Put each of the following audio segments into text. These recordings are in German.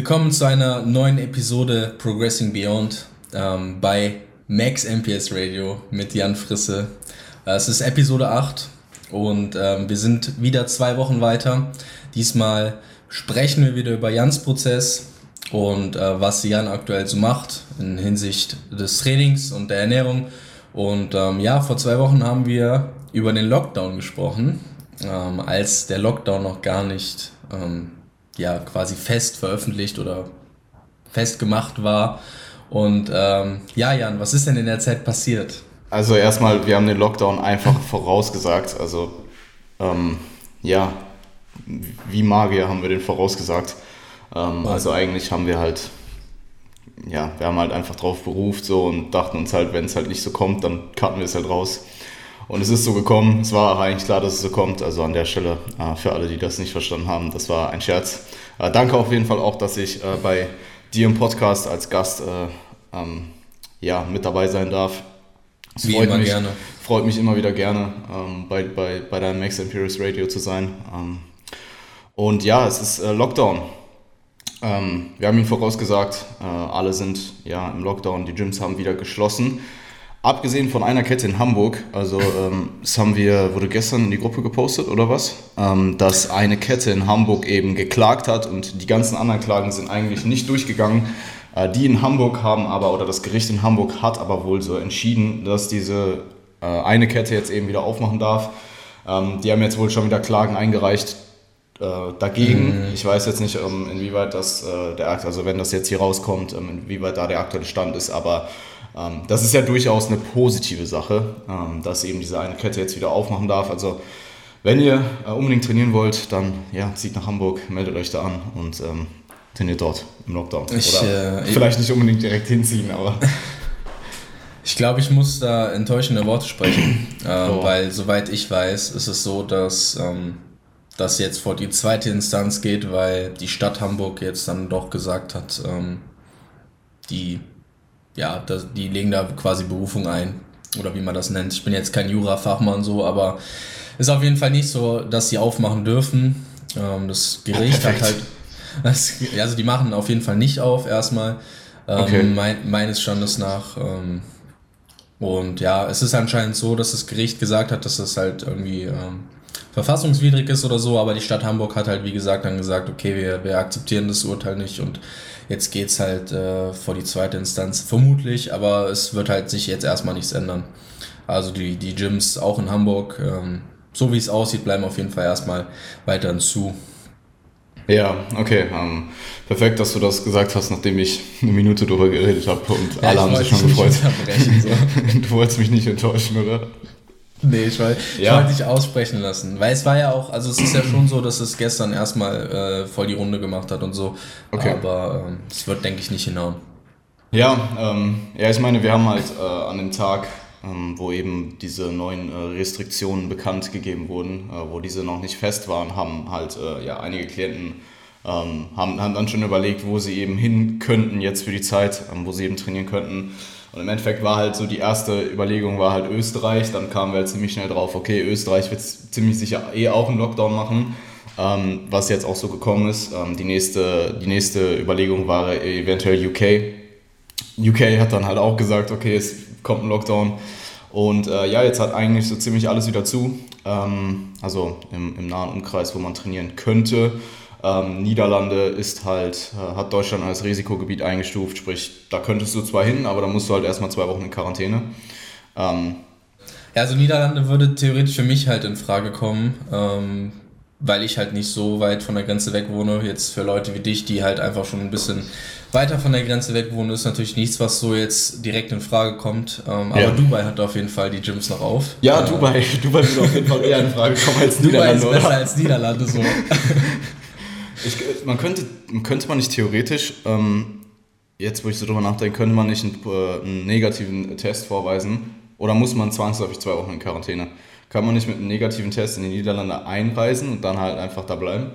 Willkommen zu einer neuen Episode Progressing Beyond ähm, bei Max MPS Radio mit Jan Frisse. Äh, es ist Episode 8 und ähm, wir sind wieder zwei Wochen weiter. Diesmal sprechen wir wieder über Jans Prozess und äh, was Jan aktuell so macht in Hinsicht des Trainings und der Ernährung. Und ähm, ja, vor zwei Wochen haben wir über den Lockdown gesprochen, ähm, als der Lockdown noch gar nicht ähm, ja quasi fest veröffentlicht oder festgemacht war. Und ähm, ja, Jan, was ist denn in der Zeit passiert? Also erstmal, wir haben den Lockdown einfach vorausgesagt. Also ähm, ja, wie Magier haben wir den vorausgesagt. Ähm, also eigentlich haben wir halt, ja, wir haben halt einfach drauf beruft so und dachten uns halt, wenn es halt nicht so kommt, dann cutten wir es halt raus. Und es ist so gekommen. Es war eigentlich klar, dass es so kommt. Also an der Stelle äh, für alle, die das nicht verstanden haben, das war ein Scherz. Äh, danke auf jeden Fall auch, dass ich äh, bei dir im Podcast als Gast äh, ähm, ja, mit dabei sein darf. Es Wie freut immer mich, gerne. freut mich immer wieder gerne, ähm, bei, bei, bei deinem Max Imperius Radio zu sein. Ähm, und ja, es ist äh, Lockdown. Ähm, wir haben ihn vorausgesagt, äh, alle sind ja im Lockdown, die Gyms haben wieder geschlossen. Abgesehen von einer Kette in Hamburg, also ähm, das haben wir, wurde gestern in die Gruppe gepostet oder was, ähm, dass eine Kette in Hamburg eben geklagt hat und die ganzen anderen Klagen sind eigentlich nicht durchgegangen. Äh, die in Hamburg haben aber, oder das Gericht in Hamburg hat aber wohl so entschieden, dass diese äh, eine Kette jetzt eben wieder aufmachen darf. Ähm, die haben jetzt wohl schon wieder Klagen eingereicht äh, dagegen. Ich weiß jetzt nicht, ähm, inwieweit das äh, der Akt, also wenn das jetzt hier rauskommt, ähm, inwieweit da der aktuelle Stand ist, aber das ist ja durchaus eine positive Sache, ähm, dass eben diese eine Kette jetzt wieder aufmachen darf. Also wenn ihr äh, unbedingt trainieren wollt, dann ja, zieht nach Hamburg, meldet euch da an und ähm, trainiert dort im Lockdown. Ich, Oder äh, vielleicht nicht unbedingt direkt hinziehen, aber Ich glaube, ich muss da enttäuschende Worte sprechen, ähm, Oh. weil soweit ich weiß, ist es so, dass ähm, das jetzt vor die zweite Instanz geht, weil die Stadt Hamburg jetzt dann doch gesagt hat, ähm, die, ja, das, die legen da quasi Berufung ein oder wie man das nennt. Ich bin jetzt kein Jura-Fachmann so, aber ist auf jeden Fall nicht so, dass sie aufmachen dürfen. Ähm, das Gericht hat perfekt. halt, das, also die machen auf jeden Fall nicht auf erstmal. Ähm, Okay. mein, meines Standes nach. Ähm, und ja, es ist anscheinend so, dass das Gericht gesagt hat, dass das halt irgendwie ähm, verfassungswidrig ist oder so, aber die Stadt Hamburg hat halt, wie gesagt, dann gesagt, okay, wir, wir akzeptieren das Urteil nicht und jetzt geht's halt äh, vor die zweite Instanz, vermutlich, aber es wird halt sich jetzt erstmal nichts ändern. Also die, die Gyms auch in Hamburg, ähm, so wie es aussieht, bleiben auf jeden Fall erstmal weiterhin zu. ja, okay. Ähm, perfekt, dass du das gesagt hast, nachdem ich eine Minute drüber geredet habe und alle ich haben sich schon gefreut. so. du wolltest mich nicht enttäuschen, oder? Nee, ich wollte Ja. ich wollte dich aussprechen lassen. Weil es war ja auch, also es ist ja schon so, dass es gestern erstmal äh, voll die Runde gemacht hat und so. Okay. Aber ähm, es wird, denke ich, nicht hinhauen. Ja, ähm, ja, ich meine, wir haben halt äh, an dem Tag, ähm, wo eben diese neuen äh, Restriktionen bekannt gegeben wurden, äh, wo diese noch nicht fest waren, haben halt äh, ja einige Klienten ähm, haben, haben dann schon überlegt, wo sie eben hin könnten jetzt für die Zeit, ähm, wo sie eben trainieren könnten. Und im Endeffekt war halt so die erste Überlegung war halt Österreich, dann kamen wir halt ziemlich schnell drauf, okay, Österreich wird ziemlich sicher eh auch einen Lockdown machen, ähm, was jetzt auch so gekommen ist. Ähm, die, nächste, die nächste Überlegung war eventuell UK. UK hat dann halt auch gesagt, okay, es kommt ein Lockdown. Und äh, ja, jetzt hat eigentlich so ziemlich alles wieder zu. Ähm, also im, im nahen Umkreis, wo man trainieren könnte. Ähm, Niederlande ist halt, äh, hat Deutschland als Risikogebiet eingestuft, sprich, da könntest du zwar hin, aber da musst du halt erstmal zwei Wochen in Quarantäne. Ähm, Ja, also Niederlande würde theoretisch für mich halt in Frage kommen, ähm, weil ich halt nicht so weit von der Grenze weg wohne. Jetzt für Leute wie dich, die halt einfach schon ein bisschen weiter von der Grenze weg wohnen, ist natürlich nichts, was so jetzt direkt in Frage kommt. Ähm, Ja. Aber Dubai hat auf jeden Fall die Gyms noch auf. ja, Äh, Dubai, Dubai würde auf jeden Fall eher in Frage kommen als Dubai Niederlande, ist besser oder? als Niederlande so. Ich, man könnte, könnte man nicht theoretisch, ähm, jetzt wo ich so drüber nachdenke, könnte man nicht einen, äh, einen negativen Test vorweisen oder muss man zwangsläufig zwei Wochen in Quarantäne? Kann man nicht mit einem negativen Test in die Niederlande einreisen und dann halt einfach da bleiben?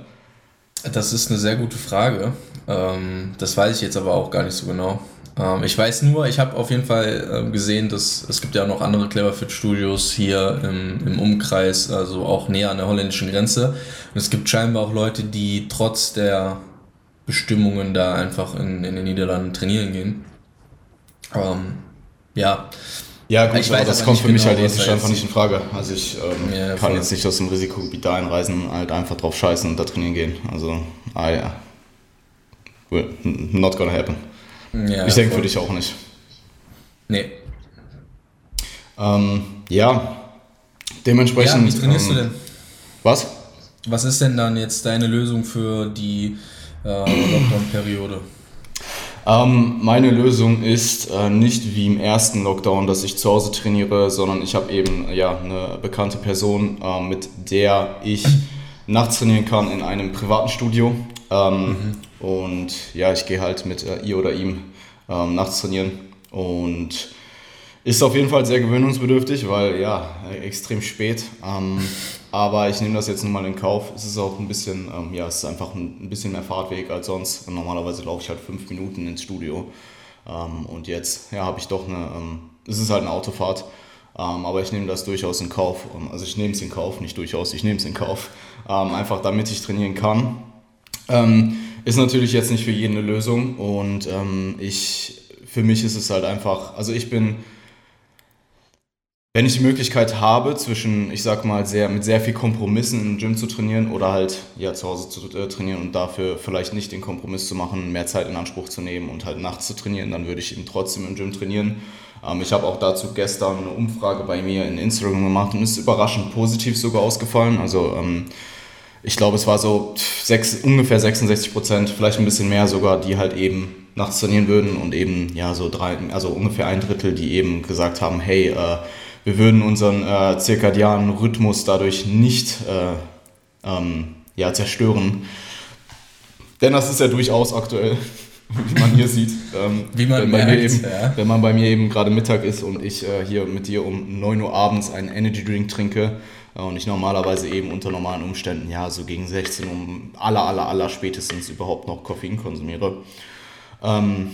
Das ist eine sehr gute Frage. Ähm, das weiß ich jetzt aber auch gar nicht so genau. Ähm, ich weiß nur, ich habe auf jeden Fall ähm, gesehen, dass es gibt ja auch noch andere Cleverfit Studios hier im, im Umkreis, also auch näher an der holländischen Grenze. Und es gibt scheinbar auch Leute, die trotz der Bestimmungen da einfach in, in den Niederlanden trainieren gehen. Ähm, ja. Ja, gut, ich aber das kommt für mich genau, halt ethisch einfach nicht in Frage. Also ich ähm, ja, kann jetzt nicht aus dem Risikogebiet da einreisen, halt einfach drauf scheißen und da trainieren gehen. Also, ah ja. Well, not gonna happen. Ja, ich denke für dich auch nicht. Nee. Ähm, ja, dementsprechend. Ja, wie trainierst ähm, du denn? Was? Was ist denn dann jetzt deine Lösung für die äh, Lockdown-Periode? Ähm, meine Lösung ist äh, nicht wie im ersten Lockdown, dass ich zu Hause trainiere, sondern ich habe eben ja, eine bekannte Person, äh, mit der ich nachts trainieren kann in einem privaten Studio. Ähm, mhm. Und ja, ich gehe halt mit äh, ihr oder ihm ähm, nachts trainieren. Und ist auf jeden Fall sehr gewöhnungsbedürftig, weil ja, extrem spät. Ähm, aber ich nehme das jetzt nun mal in Kauf. Es ist auch ein bisschen, ähm, ja, es ist einfach ein, bisschen mehr Fahrtweg als sonst. Normalerweise laufe ich halt fünf Minuten ins Studio. Ähm, und jetzt, ja, habe ich doch eine, ähm, es ist halt eine Autofahrt. Ähm, aber ich nehme das durchaus in Kauf. Ähm, also ich nehme es in Kauf, nicht durchaus, ich nehme es in Kauf. einfach damit ich trainieren kann. Ist natürlich jetzt nicht für jeden eine Lösung. Und ich, für mich ist es halt einfach, also ich bin wenn ich die Möglichkeit habe, zwischen, ich sag mal, sehr, mit sehr viel Kompromissen im Gym zu trainieren oder halt ja, zu Hause zu äh, trainieren und dafür vielleicht nicht den Kompromiss zu machen, mehr Zeit in Anspruch zu nehmen und halt nachts zu trainieren, dann würde ich eben trotzdem im Gym trainieren. Ähm, ich habe auch dazu gestern eine Umfrage bei mir in Instagram gemacht und ist überraschend positiv sogar ausgefallen. Also ähm, ich glaube, es war so sechs, ungefähr 66 Prozent, vielleicht ein bisschen mehr sogar, die halt eben nachts trainieren würden und eben ja so drei, also ungefähr ein Drittel, die eben gesagt haben, hey, äh, wir würden unseren äh, zirkadianen Rhythmus dadurch nicht äh, ähm, ja, zerstören. Denn das ist ja durchaus aktuell, wie man hier sieht. Ähm, wie man wenn, merkt, bei eben, ja. wenn man bei mir eben gerade Mittag ist und ich äh, hier mit dir um 9 Uhr abends einen Energy Drink trinke und ich normalerweise eben unter normalen Umständen, ja, so gegen 16 um aller, aller, aller spätestens überhaupt noch Koffein konsumiere. Ähm,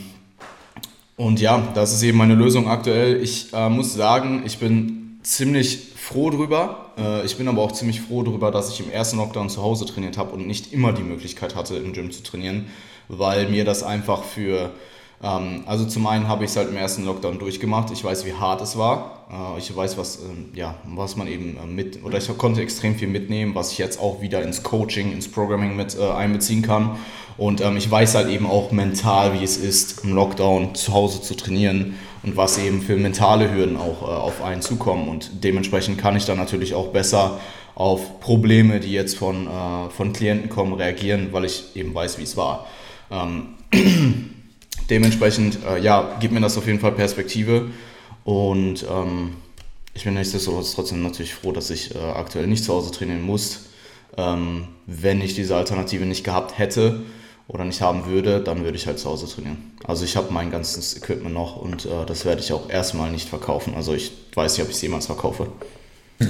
und ja, das ist eben meine Lösung aktuell. Ich äh, muss sagen, ich bin ziemlich froh drüber. Äh, ich bin aber auch ziemlich froh drüber, dass ich im ersten Lockdown zu Hause trainiert habe und nicht immer die Möglichkeit hatte, im Gym zu trainieren, weil mir das einfach für ähm, also zum einen habe ich es halt im ersten Lockdown durchgemacht. Ich weiß, wie hart es war. Äh, ich weiß, was, äh, ja, was man eben äh, mit, oder ich konnte extrem viel mitnehmen, was ich jetzt auch wieder ins Coaching, ins Programming mit äh, einbeziehen kann. Und ähm, ich weiß halt eben auch mental, wie es ist, im Lockdown zu Hause zu trainieren und was eben für mentale Hürden auch äh, auf einen zukommen. Und dementsprechend kann ich dann natürlich auch besser auf Probleme, die jetzt von, äh, von Klienten kommen, reagieren, weil ich eben weiß, wie es war. Ähm, dementsprechend, äh, ja, gibt mir das auf jeden Fall Perspektive. Und ähm, ich bin nichtsdestotrotz trotzdem natürlich froh, dass ich äh, aktuell nicht zu Hause trainieren muss. Ähm, wenn ich diese Alternative nicht gehabt hätte, oder nicht haben würde, dann würde ich halt zu Hause trainieren. Also ich habe mein ganzes Equipment noch und äh, das werde ich auch erstmal nicht verkaufen. Also ich weiß nicht, ob ich es jemals verkaufe. Ja.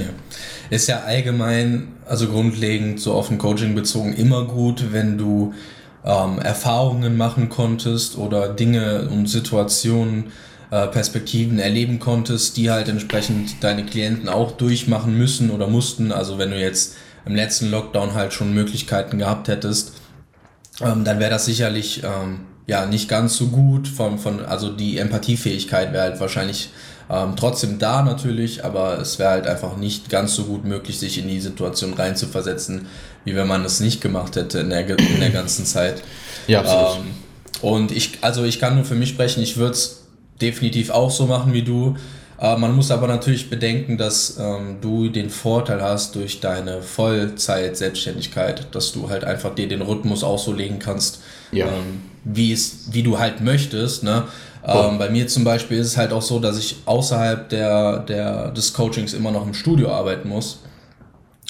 Ist ja allgemein, also grundlegend so auf ein Coaching bezogen, immer gut, wenn du ähm, Erfahrungen machen konntest oder Dinge und Situationen, äh, Perspektiven erleben konntest, die halt entsprechend deine Klienten auch durchmachen müssen oder mussten. Also wenn du jetzt im letzten Lockdown halt schon Möglichkeiten gehabt hättest, ähm, dann wäre das sicherlich ähm, ja nicht ganz so gut. Von, von, also die Empathiefähigkeit wäre halt wahrscheinlich ähm, trotzdem da natürlich, aber es wäre halt einfach nicht ganz so gut möglich, sich in die Situation reinzuversetzen, wie wenn man es nicht gemacht hätte in der, in der ganzen Zeit. Ja, absolut. Ähm, und ich, also ich kann nur für mich sprechen, ich würde es definitiv auch so machen wie du. Äh, man muss aber natürlich bedenken, dass ähm, du den Vorteil hast durch deine Vollzeit-Selbstständigkeit, dass du halt einfach dir den Rhythmus auch so legen kannst, ja. ähm, wie, es, wie du halt möchtest. Ne? Ähm, bei mir zum Beispiel ist es halt auch so, dass ich außerhalb der, der, des Coachings immer noch im Studio arbeiten muss.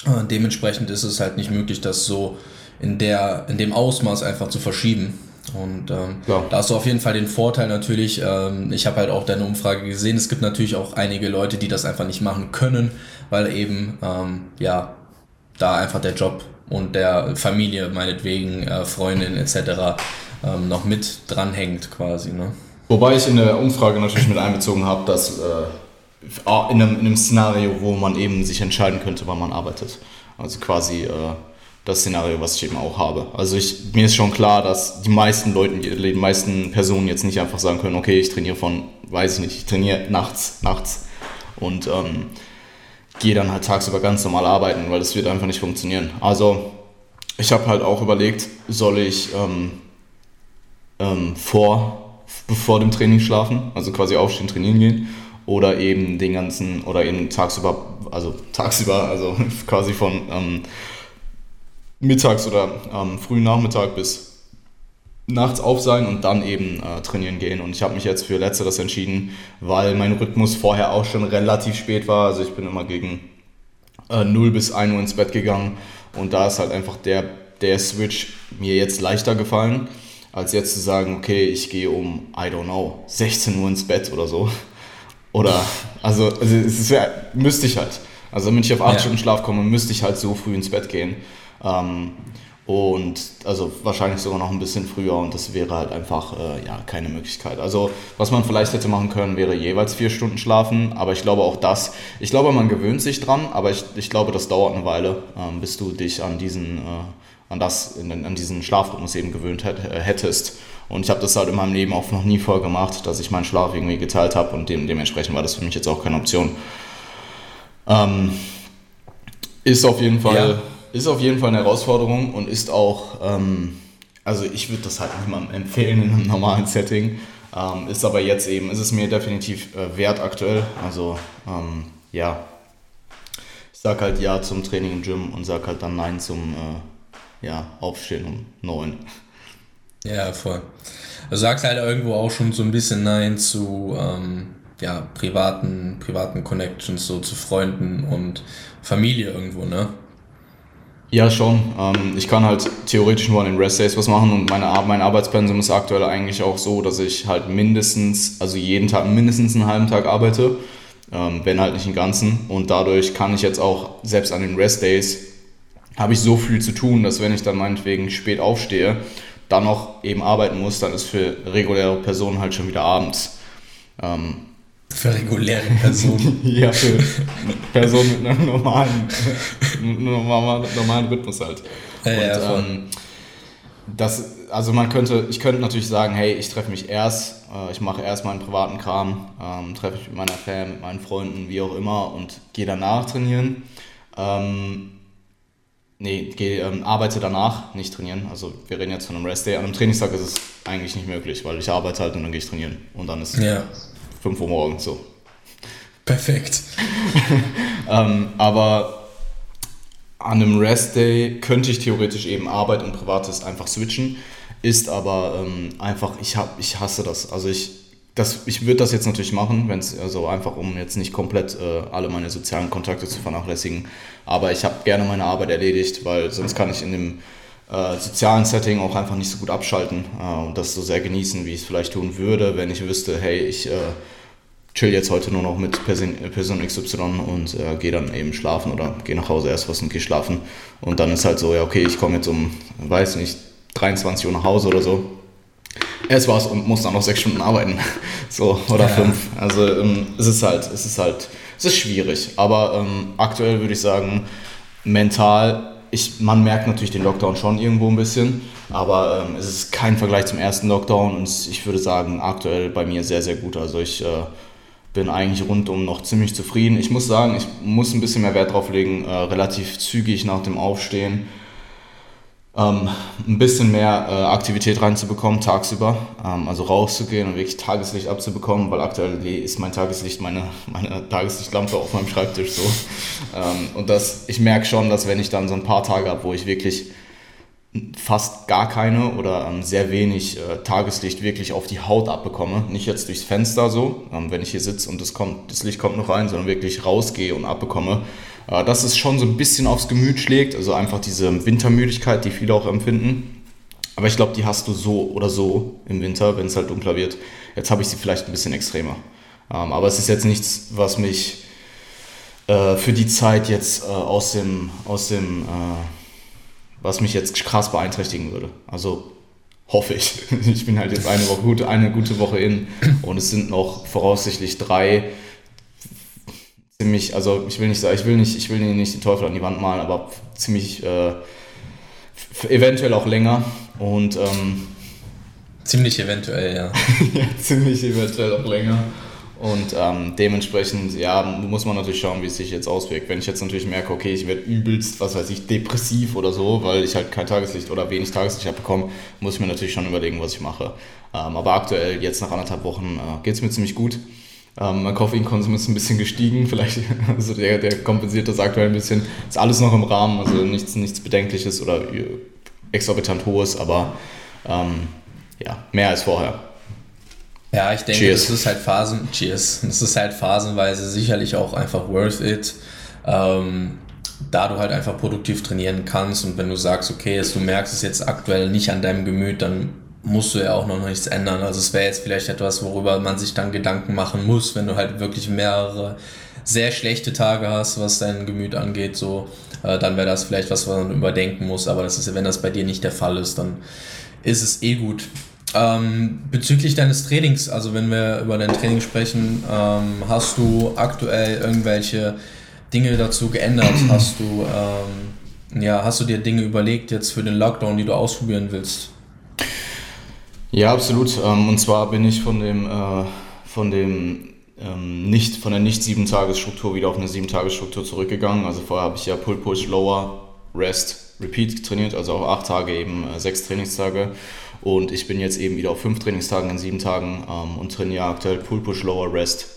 Äh, dementsprechend ist es halt nicht möglich, das so in, der, in dem Ausmaß einfach zu verschieben. Und ähm, ja. da hast du auf jeden Fall den Vorteil natürlich, ähm, ich habe halt auch deine Umfrage gesehen, es gibt natürlich auch einige Leute, die das einfach nicht machen können, weil eben, ähm, ja, da einfach der Job und der Familie, meinetwegen, äh, Freundin etc. Ähm, noch mit dranhängt quasi. Ne? Wobei ich in der Umfrage natürlich mit einbezogen habe, dass äh, in, einem, in, einem, Szenario, wo man eben sich entscheiden könnte, wann man arbeitet. Also quasi... Äh, das Szenario, was ich eben auch habe. Also ich, mir ist schon klar, dass die meisten Leute, die meisten Personen jetzt nicht einfach sagen können, okay, ich trainiere von, weiß ich nicht, ich trainiere nachts, nachts und ähm, gehe dann halt tagsüber ganz normal arbeiten, weil das wird einfach nicht funktionieren. Also ich habe halt auch überlegt, soll ich ähm, ähm, vor, bevor dem Training schlafen, also quasi aufstehen, trainieren gehen oder eben den ganzen, oder eben tagsüber, also tagsüber, also quasi von ähm, mittags oder ähm, frühen Nachmittag bis nachts auf sein und dann eben äh, trainieren gehen. Und ich habe mich jetzt für Letzteres entschieden, weil mein Rhythmus vorher auch schon relativ spät war. Also ich bin immer gegen äh, 0 bis 1 Uhr ins Bett gegangen und da ist halt einfach der, der Switch mir jetzt leichter gefallen, als jetzt zu sagen, okay, ich gehe um, I don't know, 16 Uhr ins Bett oder so. Oder, also, also es wär, müsste ich halt. Also wenn ich auf 8 ja. Stunden Schlaf komme, müsste ich halt so früh ins Bett gehen. Ähm, und also wahrscheinlich sogar noch ein bisschen früher und das wäre halt einfach äh, ja, keine Möglichkeit. Also was man vielleicht hätte machen können, wäre jeweils vier Stunden schlafen, aber ich glaube auch das, ich glaube man gewöhnt sich dran, aber ich, ich glaube das dauert eine Weile, ähm, bis du dich an diesen, äh, an das, in, an diesen Schlafrhythmus eben gewöhnt hätt, äh, hättest. Und ich habe das halt in meinem Leben auch noch nie vorher gemacht, dass ich meinen Schlaf irgendwie geteilt habe und dem, dementsprechend war das für mich jetzt auch keine Option. Ähm, ist auf jeden Fall... Ja ist auf jeden Fall eine Herausforderung und ist auch, ähm, also ich würde das halt niemandem empfehlen in einem normalen Setting. Ähm, ist aber jetzt eben, ist es mir definitiv äh, wert aktuell. Also ähm, ja, ich sag halt ja zum Training im Gym und sag halt dann nein zum äh, ja, Aufstehen um neun. Ja, voll. Du sagst halt irgendwo auch schon so ein bisschen nein zu ähm, ja, privaten, privaten Connections, so zu Freunden und Familie irgendwo, ne? Ja, schon. Ähm, ich kann halt theoretisch nur an den Rest Days was machen und meine, mein Arbeitspensum ist aktuell eigentlich auch so, dass ich halt mindestens, also jeden Tag mindestens einen halben Tag arbeite, ähm, wenn halt nicht den ganzen. Und dadurch kann ich jetzt auch, selbst an den Rest Days, habe ich so viel zu tun, dass wenn ich dann meinetwegen spät aufstehe, dann noch eben arbeiten muss, dann ist für reguläre Personen halt schon wieder abends. Ähm, für reguläre Personen. ja, für Personen mit einem normalen, normalen, normalen Rhythmus halt. Ja, Und, ja, ähm, das, also man könnte, ich könnte natürlich sagen, hey, ich treffe mich erst, äh, ich mache erst meinen privaten Kram, ähm, treffe mich mit meiner Fam, mit meinen Freunden, wie auch immer und gehe danach trainieren. Ähm, nee, geh, ähm, arbeite danach, nicht trainieren. Also wir reden jetzt von einem Rest Day. An einem Trainingstag ist es eigentlich nicht möglich, weil ich arbeite halt und dann gehe ich trainieren. Und dann ist ja. 5 Uhr morgens so. Perfekt. ähm, aber an einem Rest-Day könnte ich theoretisch eben Arbeit und Privates einfach switchen, ist aber ähm, einfach, ich, hab, ich hasse das. Also ich, das, ich würde das jetzt natürlich machen, wenn es also einfach um jetzt nicht komplett äh, alle meine sozialen Kontakte zu vernachlässigen. Aber ich habe gerne meine Arbeit erledigt, weil sonst kann ich in dem äh, sozialen Setting auch einfach nicht so gut abschalten äh, und das so sehr genießen, wie ich es vielleicht tun würde, wenn ich wüsste, hey, ich äh, chill jetzt heute nur noch mit Person, Person XY und äh, gehe dann eben schlafen oder gehe nach Hause erst was und gehe schlafen. Und dann ist halt so, ja, okay, ich komme jetzt um, weiß nicht, 23 Uhr nach Hause oder so. Es war's und muss dann noch sechs Stunden arbeiten. so, oder ja. fünf. Also ähm, es ist halt, es ist halt, es ist schwierig. Aber ähm, aktuell würde ich sagen, mental ich, man merkt natürlich den Lockdown schon irgendwo ein bisschen, aber ähm, es ist kein Vergleich zum ersten Lockdown und ich würde sagen, aktuell bei mir sehr, sehr gut. Also ich äh, bin eigentlich rundum noch ziemlich zufrieden. Ich muss sagen, ich muss ein bisschen mehr Wert drauf legen, äh, relativ zügig nach dem Aufstehen ähm, ein bisschen mehr äh, Aktivität reinzubekommen tagsüber, ähm, also rauszugehen und wirklich Tageslicht abzubekommen, weil aktuell ist mein Tageslicht meine, meine Tageslichtlampe auf meinem Schreibtisch so. Ähm, und das, ich merke schon, dass wenn ich dann so ein paar Tage habe, wo ich wirklich fast gar keine oder ähm, sehr wenig äh, Tageslicht wirklich auf die Haut abbekomme. Nicht jetzt durchs Fenster so, ähm, wenn ich hier sitze und das, kommt, das Licht kommt noch rein, sondern wirklich rausgehe und abbekomme. Äh, dass es schon so ein bisschen aufs Gemüt schlägt, also einfach diese Wintermüdigkeit, die viele auch empfinden. Aber ich glaube, die hast du so oder so im Winter, wenn es halt dunkler wird. Jetzt habe ich sie vielleicht ein bisschen extremer. Ähm, aber es ist jetzt nichts, was mich äh, für die Zeit jetzt äh, aus dem, aus dem was mich jetzt krass beeinträchtigen würde. Also hoffe ich. Ich bin halt jetzt eine, Woche, gute, eine gute Woche in und es sind noch voraussichtlich drei ziemlich, also ich will nicht sagen, ich will nicht, ich will nicht den Teufel an die Wand malen, aber ziemlich äh, eventuell auch länger und ähm, ziemlich eventuell, ja. ja, ziemlich eventuell auch länger. Und ähm, dementsprechend, ja, muss man natürlich schauen, wie es sich jetzt auswirkt. Wenn ich jetzt natürlich merke, okay, ich werde übelst, was weiß ich, depressiv oder so, weil ich halt kein Tageslicht oder wenig Tageslicht abbekomme, muss ich mir natürlich schon überlegen, was ich mache. Ähm, aber aktuell, jetzt nach anderthalb Wochen, äh, geht es mir ziemlich gut. Ähm, mein Koffeinkonsum ist ein bisschen gestiegen, vielleicht, also der, der kompensiert das aktuell ein bisschen. Ist alles noch im Rahmen, also nichts, nichts Bedenkliches oder exorbitant Hohes, aber ähm, ja, mehr als vorher. Ja, ich denke, Cheers. das ist halt Phasen, Cheers, das ist halt phasenweise sicherlich auch einfach worth it, ähm, da du halt einfach produktiv trainieren kannst und wenn du sagst, okay, du merkst es jetzt aktuell nicht an deinem Gemüt, dann musst du ja auch noch nichts ändern. Also es wäre jetzt vielleicht etwas, worüber man sich dann Gedanken machen muss, wenn du halt wirklich mehrere sehr schlechte Tage hast, was dein Gemüt angeht, so, äh, dann wäre das vielleicht was, was man überdenken muss. Aber das ist, wenn das bei dir nicht der Fall ist, dann ist es eh gut. Ähm, bezüglich deines Trainings, also wenn wir über dein Training sprechen, ähm, hast du aktuell irgendwelche Dinge dazu geändert? Hast du, ähm, ja, hast du dir Dinge überlegt jetzt für den Lockdown, die du ausprobieren willst? Ja, absolut. Ähm, und zwar bin ich von dem, äh, von dem ähm, nicht, von der nicht sieben Tagesstruktur wieder auf eine sieben Tagesstruktur zurückgegangen. Also vorher habe ich ja Pull Push Lower Rest Repeat trainiert, also auch acht Tage eben äh, sechs Trainingstage. Und ich bin jetzt eben wieder auf fünf Trainingstagen in sieben Tagen ähm, und trainiere aktuell Pull Push Lower Rest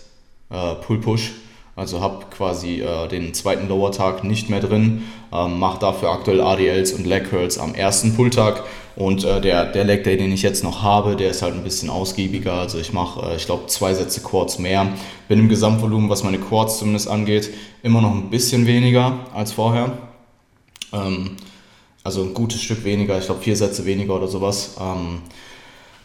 äh, Pull Push. Also habe quasi äh, den zweiten Lower-Tag nicht mehr drin, ähm, mache dafür aktuell ADLs und Leg Curls am ersten Pull-Tag und äh, der, der Leg Day, den ich jetzt noch habe, der ist halt ein bisschen ausgiebiger. Also ich mache, äh, ich glaube, zwei Sätze Quads mehr. Bin im Gesamtvolumen, was meine Quads zumindest angeht, immer noch ein bisschen weniger als vorher. Ähm, also ein gutes Stück weniger, ich glaube vier Sätze weniger oder sowas. Ähm,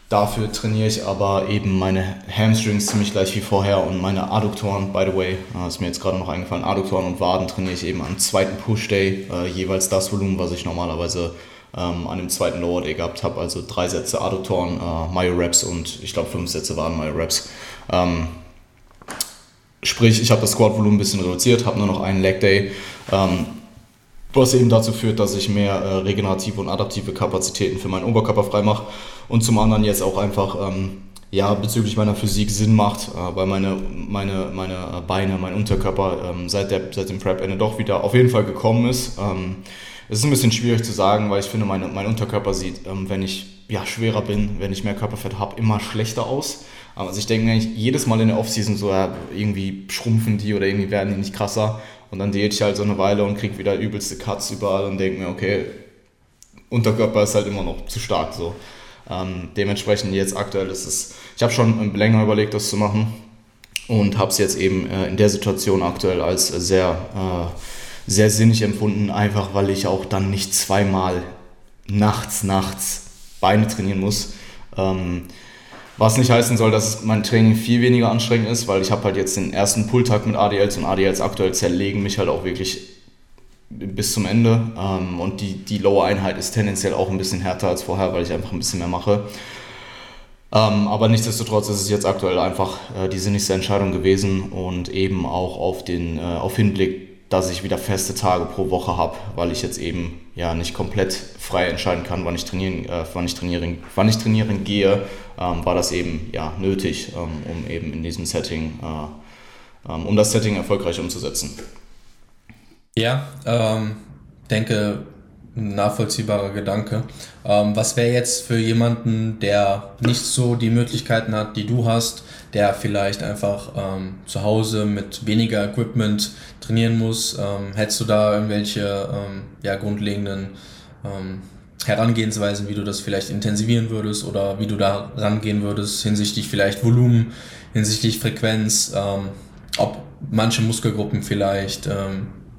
dafür trainiere ich aber eben meine Hamstrings ziemlich gleich wie vorher und meine Adduktoren, by the way, äh, ist mir jetzt gerade noch eingefallen, Adduktoren und Waden trainiere ich eben am zweiten Push-Day, äh, jeweils das Volumen, was ich normalerweise ähm, an dem zweiten Lower Day gehabt habe. Also drei Sätze Adduktoren, äh, Myo Reps und ich glaube fünf Sätze waren Myo Reps. Ähm, sprich, ich habe das Squat-Volumen ein bisschen reduziert, habe nur noch einen Leg Day. Ähm, was eben dazu führt, dass ich mehr äh, regenerative und adaptive Kapazitäten für meinen Oberkörper freimache und zum anderen jetzt auch einfach ähm, ja, bezüglich meiner Physik Sinn macht, äh, weil meine, meine, meine Beine, mein Unterkörper ähm, seit, der, seit dem Prep-Ende doch wieder auf jeden Fall gekommen ist. Ähm, es ist ein bisschen schwierig zu sagen, weil ich finde, meine, mein Unterkörper sieht, ähm, wenn ich ja, schwerer bin, wenn ich mehr Körperfett habe, immer schlechter aus. Also ich denke eigentlich jedes Mal in der Offseason so, ja, irgendwie schrumpfen die oder irgendwie werden die nicht krasser. Und dann diät ich halt so eine Weile und kriege wieder übelste Cuts überall und denke mir, okay, Unterkörper ist halt immer noch zu stark so. Ähm, dementsprechend jetzt aktuell ist es, ich habe schon länger überlegt, das zu machen und habe es jetzt eben äh, in der Situation aktuell als sehr, äh, sehr sinnig empfunden, einfach weil ich auch dann nicht zweimal nachts, nachts Beine trainieren muss. Ähm, was nicht heißen soll, dass mein Training viel weniger anstrengend ist, weil ich habe halt jetzt den ersten Pulltag mit ADLs und ADLs aktuell zerlegen mich halt auch wirklich bis zum Ende. Ähm, und die, die Lower-Einheit ist tendenziell auch ein bisschen härter als vorher, weil ich einfach ein bisschen mehr mache. Ähm, aber nichtsdestotrotz ist es jetzt aktuell einfach äh, die sinnigste Entscheidung gewesen und eben auch auf, den, äh, auf Hinblick dass ich wieder feste Tage pro Woche habe, weil ich jetzt eben ja nicht komplett frei entscheiden kann, wann ich trainieren, äh, wann ich trainieren, wann ich trainieren gehe, ähm, war das eben ja nötig, ähm, um eben in diesem Setting, äh, ähm, um das Setting erfolgreich umzusetzen. Ja, ähm, denke nachvollziehbarer Gedanke. Ähm, was wäre jetzt für jemanden, der nicht so die Möglichkeiten hat, die du hast, der vielleicht einfach ähm, zu Hause mit weniger Equipment trainieren muss? Ähm, hättest du da irgendwelche ähm, ja, grundlegenden ähm, Herangehensweisen, wie du das vielleicht intensivieren würdest oder wie du da rangehen würdest hinsichtlich vielleicht Volumen, hinsichtlich Frequenz, ähm, ob manche Muskelgruppen vielleicht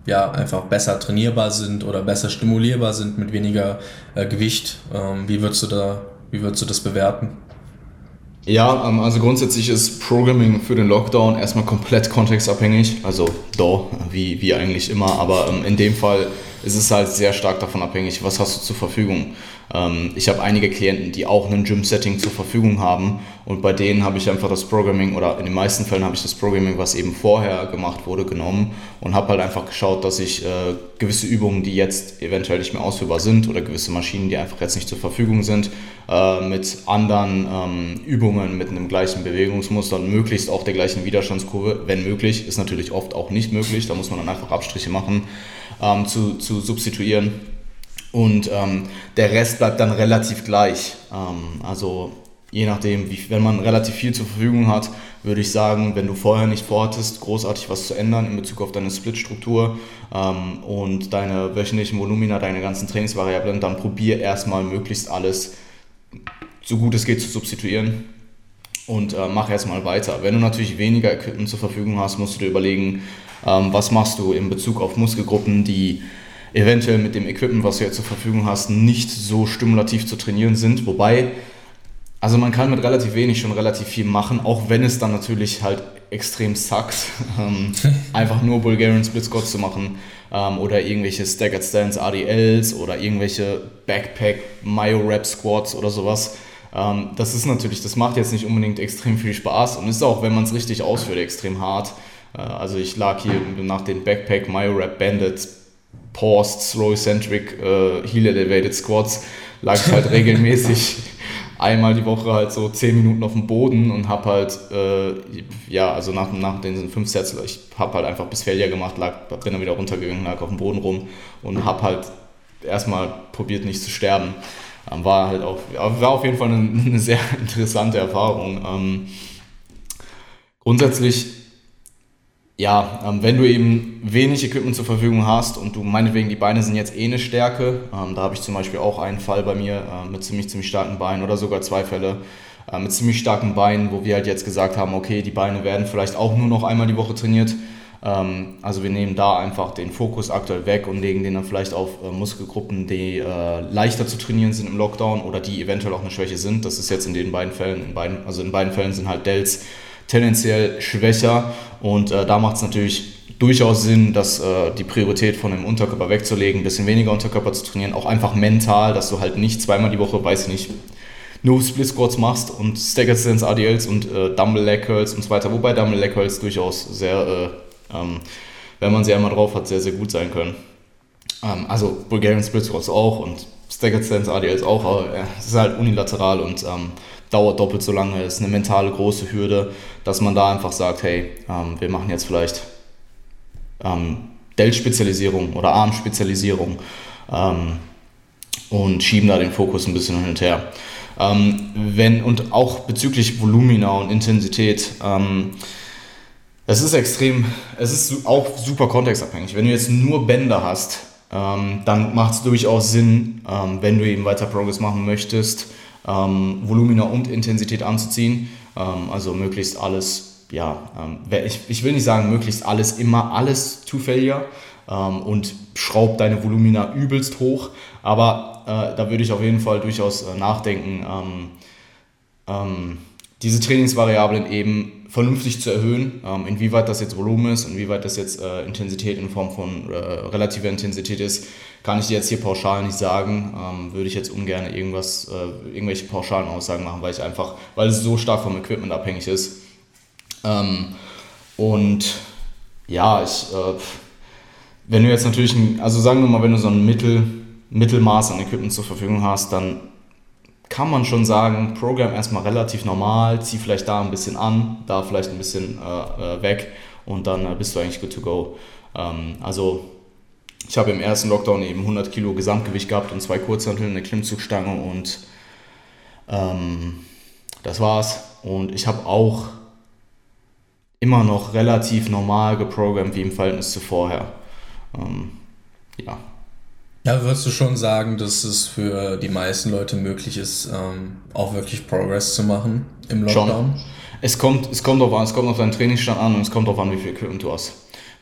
ja, einfach besser trainierbar sind oder besser stimulierbar sind mit weniger äh, Gewicht. Ähm, wie, würdest du da, wie würdest du das bewerten? Ja, ähm, also grundsätzlich ist Programming für den Lockdown erstmal komplett kontextabhängig. Also da, wie, wie eigentlich immer. Aber ähm, in dem Fall es ist halt sehr stark davon abhängig, was hast du zur Verfügung. Ähm, ich habe einige Klienten, die auch ein Gym-Setting zur Verfügung haben und bei denen habe ich einfach das Programming oder in den meisten Fällen habe ich das Programming, was eben vorher gemacht wurde, genommen und habe halt einfach geschaut, dass ich äh, gewisse Übungen, die jetzt eventuell nicht mehr ausführbar sind oder gewisse Maschinen, die einfach jetzt nicht zur Verfügung sind, äh, mit anderen ähm, Übungen, mit einem gleichen Bewegungsmuster und möglichst auch der gleichen Widerstandskurve, wenn möglich, ist natürlich oft auch nicht möglich, da muss man dann einfach Abstriche machen, ähm, zu, zu substituieren und ähm, der Rest bleibt dann relativ gleich. Ähm, also je nachdem, wie, wenn man relativ viel zur Verfügung hat, würde ich sagen, wenn du vorher nicht vorhattest, großartig was zu ändern in Bezug auf deine Split-Struktur ähm, und deine wöchentlichen Volumina, deine ganzen Trainingsvariablen, dann probier erstmal möglichst alles so gut es geht zu substituieren und äh, mach erstmal weiter. Wenn du natürlich weniger Equipment zur Verfügung hast, musst du dir überlegen, ähm, was machst du in Bezug auf Muskelgruppen, die eventuell mit dem Equipment, was du jetzt zur Verfügung hast, nicht so stimulativ zu trainieren sind. Wobei, also man kann mit relativ wenig schon relativ viel machen, auch wenn es dann natürlich halt extrem suckt, ähm, einfach nur Bulgarian Split Squats zu machen ähm, oder irgendwelche Staggered Stance ADLs oder irgendwelche Backpack Myo Rep Squats oder sowas. Ähm, das ist natürlich, das macht jetzt nicht unbedingt extrem viel Spaß und ist auch, wenn man es richtig ausführt, extrem hart. Äh, also ich lag hier nach den Backpack Myo Rep Bandits Paused, Slow-Eccentric, äh, Heel Elevated Squats, lag ich halt regelmäßig einmal die Woche halt so 10 Minuten auf dem Boden und hab halt, äh, ja, also nach, nach den 5 Sets, ich hab halt einfach bis Failure gemacht, lag, bin dann wieder runtergegangen, lag auf dem Boden rum und hab halt erstmal probiert nicht zu sterben. Ähm, war halt auch, war auf jeden Fall eine, eine sehr interessante Erfahrung. Ähm, grundsätzlich ja, ähm, wenn du eben wenig Equipment zur Verfügung hast und du meinetwegen die Beine sind jetzt eh eine Stärke, ähm, da habe ich zum Beispiel auch einen Fall bei mir äh, mit ziemlich, ziemlich starken Beinen oder sogar zwei Fälle äh, mit ziemlich starken Beinen, wo wir halt jetzt gesagt haben, okay, die Beine werden vielleicht auch nur noch einmal die Woche trainiert. Ähm, also wir nehmen da einfach den Fokus aktuell weg und legen den dann vielleicht auf äh, Muskelgruppen, die äh, leichter zu trainieren sind im Lockdown oder die eventuell auch eine Schwäche sind. Das ist jetzt in den beiden Fällen, in beiden, also in beiden Fällen sind halt Delts tendenziell schwächer und äh, da macht es natürlich durchaus Sinn, dass äh, die Priorität von dem Unterkörper wegzulegen, ein bisschen weniger Unterkörper zu trainieren, auch einfach mental, dass du halt nicht zweimal die Woche, weiß ich nicht, nur Split Squats machst und Staggered Stance ADLs und äh, Dumble Leg Curls und so weiter, wobei Dumble Leg Curls durchaus sehr, äh, ähm, wenn man sie einmal drauf hat, sehr, sehr gut sein können. Ähm, also Bulgarian Split Squats auch und Staggered Stance ADLs auch, aber es ist halt unilateral und ähm, dauert doppelt so lange, ist eine mentale große Hürde, dass man da einfach sagt, hey, ähm, wir machen jetzt vielleicht ähm, Delt-Spezialisierung oder Arm-Spezialisierung ähm, und schieben da den Fokus ein bisschen hin und her. Ähm, wenn, und auch bezüglich Volumina und Intensität, ähm, es ist extrem, es ist auch super kontextabhängig. Wenn du jetzt nur Bänder hast, ähm, dann macht es durchaus Sinn, wenn du eben weiter Progress machen möchtest, ähm, Volumina und Intensität anzuziehen. Ähm, also möglichst alles, ja, ähm, ich, ich will nicht sagen möglichst alles, immer alles to failure ähm, und schraub deine Volumina übelst hoch, aber äh, da würde ich auf jeden Fall durchaus äh, nachdenken, ähm, ähm, diese Trainingsvariablen eben vernünftig zu erhöhen. Inwieweit das jetzt Volumen ist, inwieweit das jetzt äh, Intensität in Form von äh, relativer Intensität ist, kann ich dir jetzt hier pauschal nicht sagen. Ähm, würde ich jetzt ungern irgendwas, äh, irgendwelche pauschalen Aussagen machen, weil ich einfach, weil es so stark vom Equipment abhängig ist. Ähm, und ja, ich, äh, wenn du jetzt natürlich, ein, also sagen wir mal, wenn du so ein Mittel, Mittelmaß an Equipment zur Verfügung hast, dann kann man schon sagen, Programm erstmal relativ normal, zieh vielleicht da ein bisschen an, da vielleicht ein bisschen äh, äh, weg und dann äh, bist du eigentlich good to go. Ähm, also ich habe im ersten Lockdown eben 100 Kilo Gesamtgewicht gehabt und zwei Kurzhanteln, eine Klimmzugstange und ähm, das war's. Und ich habe auch immer noch relativ normal geprogrammt wie im Verhältnis zu vorher. Ähm, ja, ja, würdest du schon sagen, dass es für die meisten Leute möglich ist, ähm, auch wirklich Progress zu machen im Lockdown? Schon. Es kommt, es kommt darauf an, es kommt auf deinen Trainingsstand an und es kommt darauf an, wie viel Equipment du hast.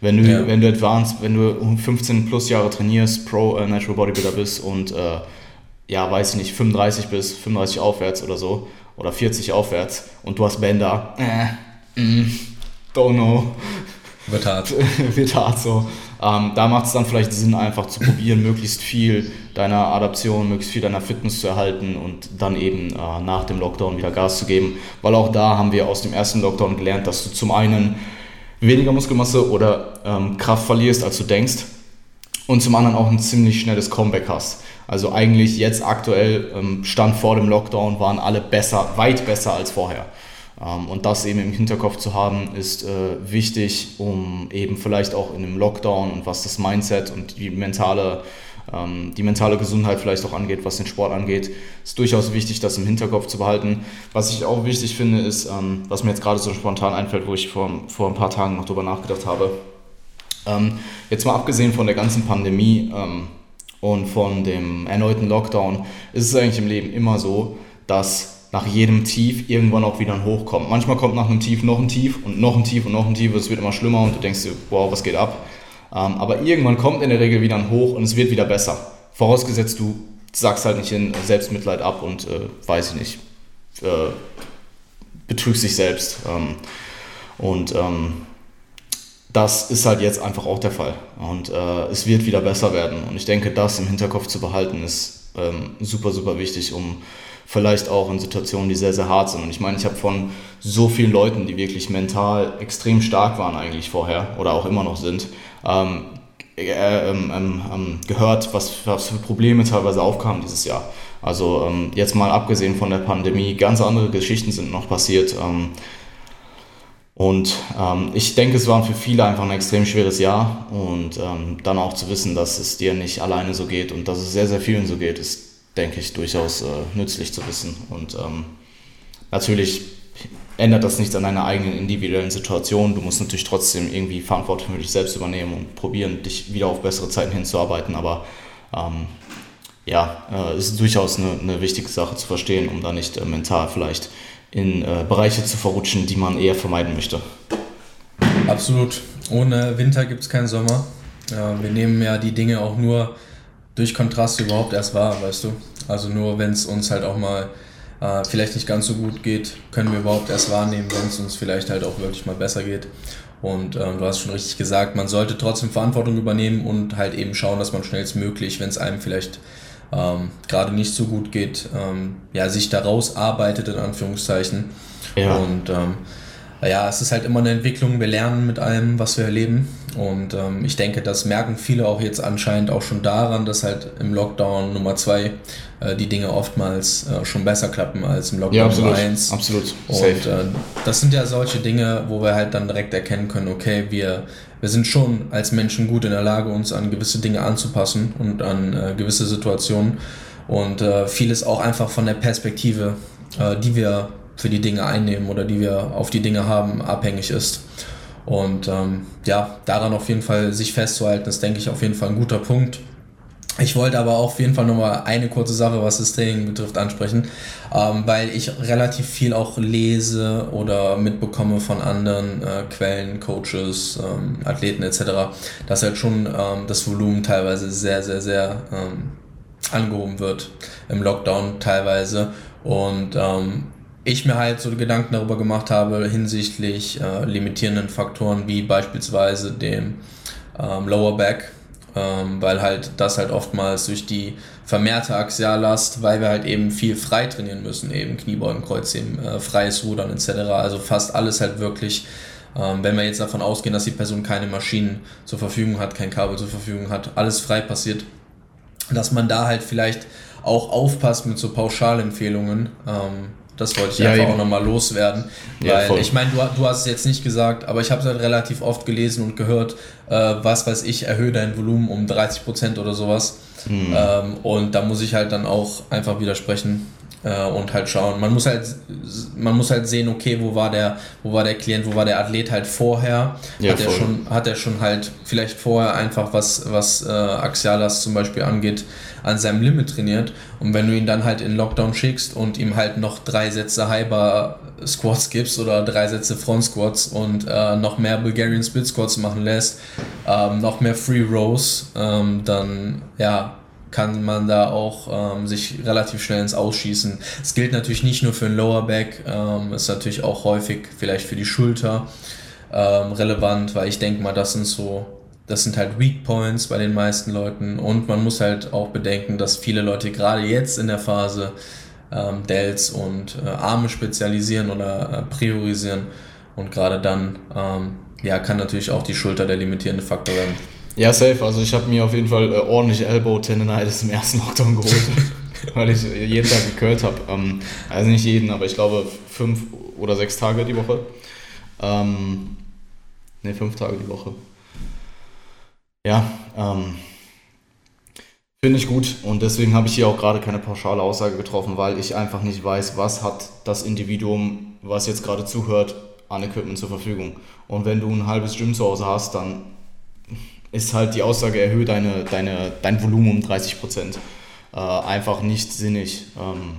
Wenn du, ja. wenn du advanced, wenn du 15 plus Jahre trainierst, Pro äh, Natural Bodybuilder bist und äh, ja, weiß ich nicht, 35 bis 35 aufwärts oder so, oder 40 aufwärts und du hast Bänder, äh, mm, don't know. Wird hart. Wird hart so. Ähm, da macht es dann vielleicht Sinn, einfach zu probieren, möglichst viel deiner Adaption, möglichst viel deiner Fitness zu erhalten und dann eben äh, nach dem Lockdown wieder Gas zu geben. Weil auch da haben wir aus dem ersten Lockdown gelernt, dass du zum einen weniger Muskelmasse oder ähm, Kraft verlierst, als du denkst. Und zum anderen auch ein ziemlich schnelles Comeback hast. Also eigentlich jetzt aktuell, ähm, Stand vor dem Lockdown, waren alle besser, weit besser als vorher. Ähm, und das eben im Hinterkopf zu haben, ist äh, wichtig, um eben vielleicht auch in einem Lockdown und was das Mindset und die mentale, die mentale Gesundheit vielleicht auch angeht, was den Sport angeht, ist durchaus wichtig, das im Hinterkopf zu behalten. Was ich auch wichtig finde, ist, ähm, was mir jetzt gerade so spontan einfällt, wo ich vor, vor ein paar Tagen noch drüber nachgedacht habe. jetzt mal abgesehen von der ganzen Pandemie und von dem erneuten Lockdown, ist es eigentlich im Leben immer so, dass nach jedem Tief irgendwann auch wieder ein Hoch kommt. Manchmal kommt nach einem Tief noch ein Tief und noch ein Tief und noch ein Tief, es wird immer schlimmer und du denkst dir, wow, was geht ab? Ähm, aber irgendwann kommt in der Regel wieder ein Hoch und es wird wieder besser. Vorausgesetzt, du sagst halt nicht in Selbstmitleid ab und, äh, weiß ich nicht, äh, betrügst dich selbst. Ähm, und ähm, das ist halt jetzt einfach auch der Fall. Und äh, es wird wieder besser werden. Und ich denke, das im Hinterkopf zu behalten, ist ähm, super, super wichtig, um vielleicht auch in Situationen, die sehr, sehr hart sind. Und ich meine, ich habe von so vielen Leuten, die wirklich mental extrem stark waren eigentlich vorher oder auch immer noch sind, ähm, äh, ähm, ähm, ähm, gehört, was, was für Probleme teilweise aufkamen dieses Jahr. Also ähm, jetzt mal abgesehen von der Pandemie, ganz andere Geschichten sind noch passiert. Ähm, und ich denke, es war für viele einfach ein extrem schweres Jahr. Und dann auch zu wissen, dass es dir nicht alleine so geht und dass es sehr, sehr vielen so geht, ist denke ich, durchaus äh, nützlich zu wissen. Und ähm, natürlich ändert das nichts an deiner eigenen individuellen Situation. Du musst natürlich trotzdem irgendwie Verantwortung für dich selbst übernehmen und probieren, dich wieder auf bessere Zeiten hinzuarbeiten. Aber ähm, ja, äh, ist durchaus eine, eine, wichtige Sache zu verstehen, um da nicht äh, mental vielleicht in äh, Bereiche zu verrutschen, die man eher vermeiden möchte. Absolut. Ohne Winter gibt es keinen Sommer. wir nehmen ja die Dinge auch nur durch Kontrast überhaupt erst wahr, weißt du. Also nur wenn es uns halt auch mal äh, vielleicht nicht ganz so gut geht, können wir überhaupt erst wahrnehmen, wenn es uns vielleicht halt auch wirklich mal besser geht. Und ähm, du hast schon richtig gesagt, man sollte trotzdem Verantwortung übernehmen und halt eben schauen, dass man schnellstmöglich, wenn es einem vielleicht ähm, gerade nicht so gut geht, ähm, ja, sich daraus arbeitet, in Anführungszeichen. Ja. Und ähm, ja, es ist halt immer eine Entwicklung. Wir lernen mit allem, was wir erleben. Und ähm, ich denke, das merken viele auch jetzt anscheinend auch schon daran, dass halt im Lockdown Nummer 2 äh, die Dinge oftmals äh, schon besser klappen als im Lockdown ja, absolut, Nummer 1. Absolut. Und äh, das sind ja solche Dinge, wo wir halt dann direkt erkennen können, okay, wir, wir sind schon als Menschen gut in der Lage, uns an gewisse Dinge anzupassen und an äh, gewisse Situationen. Und äh, vieles auch einfach von der Perspektive, äh, die wir für die Dinge einnehmen oder die wir auf die Dinge haben, abhängig ist. Und ähm, ja, daran auf jeden Fall sich festzuhalten, ist, denke ich, auf jeden Fall ein guter Punkt. Ich wollte aber auch auf jeden Fall nochmal eine kurze Sache, was das Training betrifft, ansprechen, ähm, weil ich relativ viel auch lese oder mitbekomme von anderen äh, Quellen, Coaches, ähm, Athleten etc., dass halt schon ähm, das Volumen teilweise sehr, sehr, sehr ähm, angehoben wird im Lockdown teilweise. Und ähm, ich mir halt so Gedanken darüber gemacht habe hinsichtlich äh, limitierenden Faktoren wie beispielsweise dem ähm, Lower Back, ähm, weil halt das halt oftmals durch die vermehrte Axiallast, weil wir halt eben viel frei trainieren müssen, eben Kniebeugen, Kreuzheben, äh, freies Rudern etc. Also fast alles halt wirklich, ähm, wenn wir jetzt davon ausgehen, dass die Person keine Maschinen zur Verfügung hat, kein Kabel zur Verfügung hat, alles frei passiert, dass man da halt vielleicht auch aufpasst mit so Pauschalempfehlungen. Ähm, das wollte ich ja, einfach eben. auch nochmal loswerden. Weil ja, ich meine, du, du hast es jetzt nicht gesagt, aber ich habe es halt relativ oft gelesen und gehört, äh, was weiß ich, erhöhe dein Volumen um 30% oder sowas. Mhm. Ähm, und da muss ich halt dann auch einfach widersprechen äh, und halt schauen. Man muss halt, man muss halt sehen, okay, wo war der, wo war der Klient, wo war der Athlet halt vorher? Ja, hat er schon, hat er schon halt vielleicht vorher einfach was, was äh, Axialas zum Beispiel angeht, an seinem Limit trainiert. Und wenn du ihn dann halt in Lockdown schickst und ihm halt noch drei Sätze Hyper Squats gibst oder drei Sätze Front Squats und äh, noch mehr Bulgarian Split Squats machen lässt, ähm, noch mehr Free Rows, ähm, dann ja, kann man da auch ähm, sich relativ schnell ins Ausschießen. Es gilt natürlich nicht nur für den Lower Back, ähm, ist natürlich auch häufig vielleicht für die Schulter ähm, relevant, weil ich denke mal, das sind so das sind halt Weak Points bei den meisten Leuten und man muss halt auch bedenken, dass viele Leute gerade jetzt in der Phase ähm, Dells und äh, Arme spezialisieren oder äh, priorisieren und gerade dann ähm, ja, kann natürlich auch die Schulter der limitierende Faktor werden. Ja, safe. Also ich habe mir auf jeden Fall äh, ordentlich Elbow Tendinitis im ersten Lockdown geholt, weil ich jeden Tag gekürt habe. Ähm, also nicht jeden, aber ich glaube fünf oder sechs Tage die Woche. Ähm, ne, fünf Tage die Woche. Ja, ähm, finde ich gut und deswegen habe ich hier auch gerade keine pauschale Aussage getroffen, weil ich einfach nicht weiß, was hat das Individuum, was jetzt gerade zuhört, an Equipment zur Verfügung. Und wenn du ein halbes Gym zu Hause hast, dann ist halt die Aussage, erhöhe deine, deine, dein Volumen um 30 Prozent. Äh, einfach nicht sinnig. Ähm,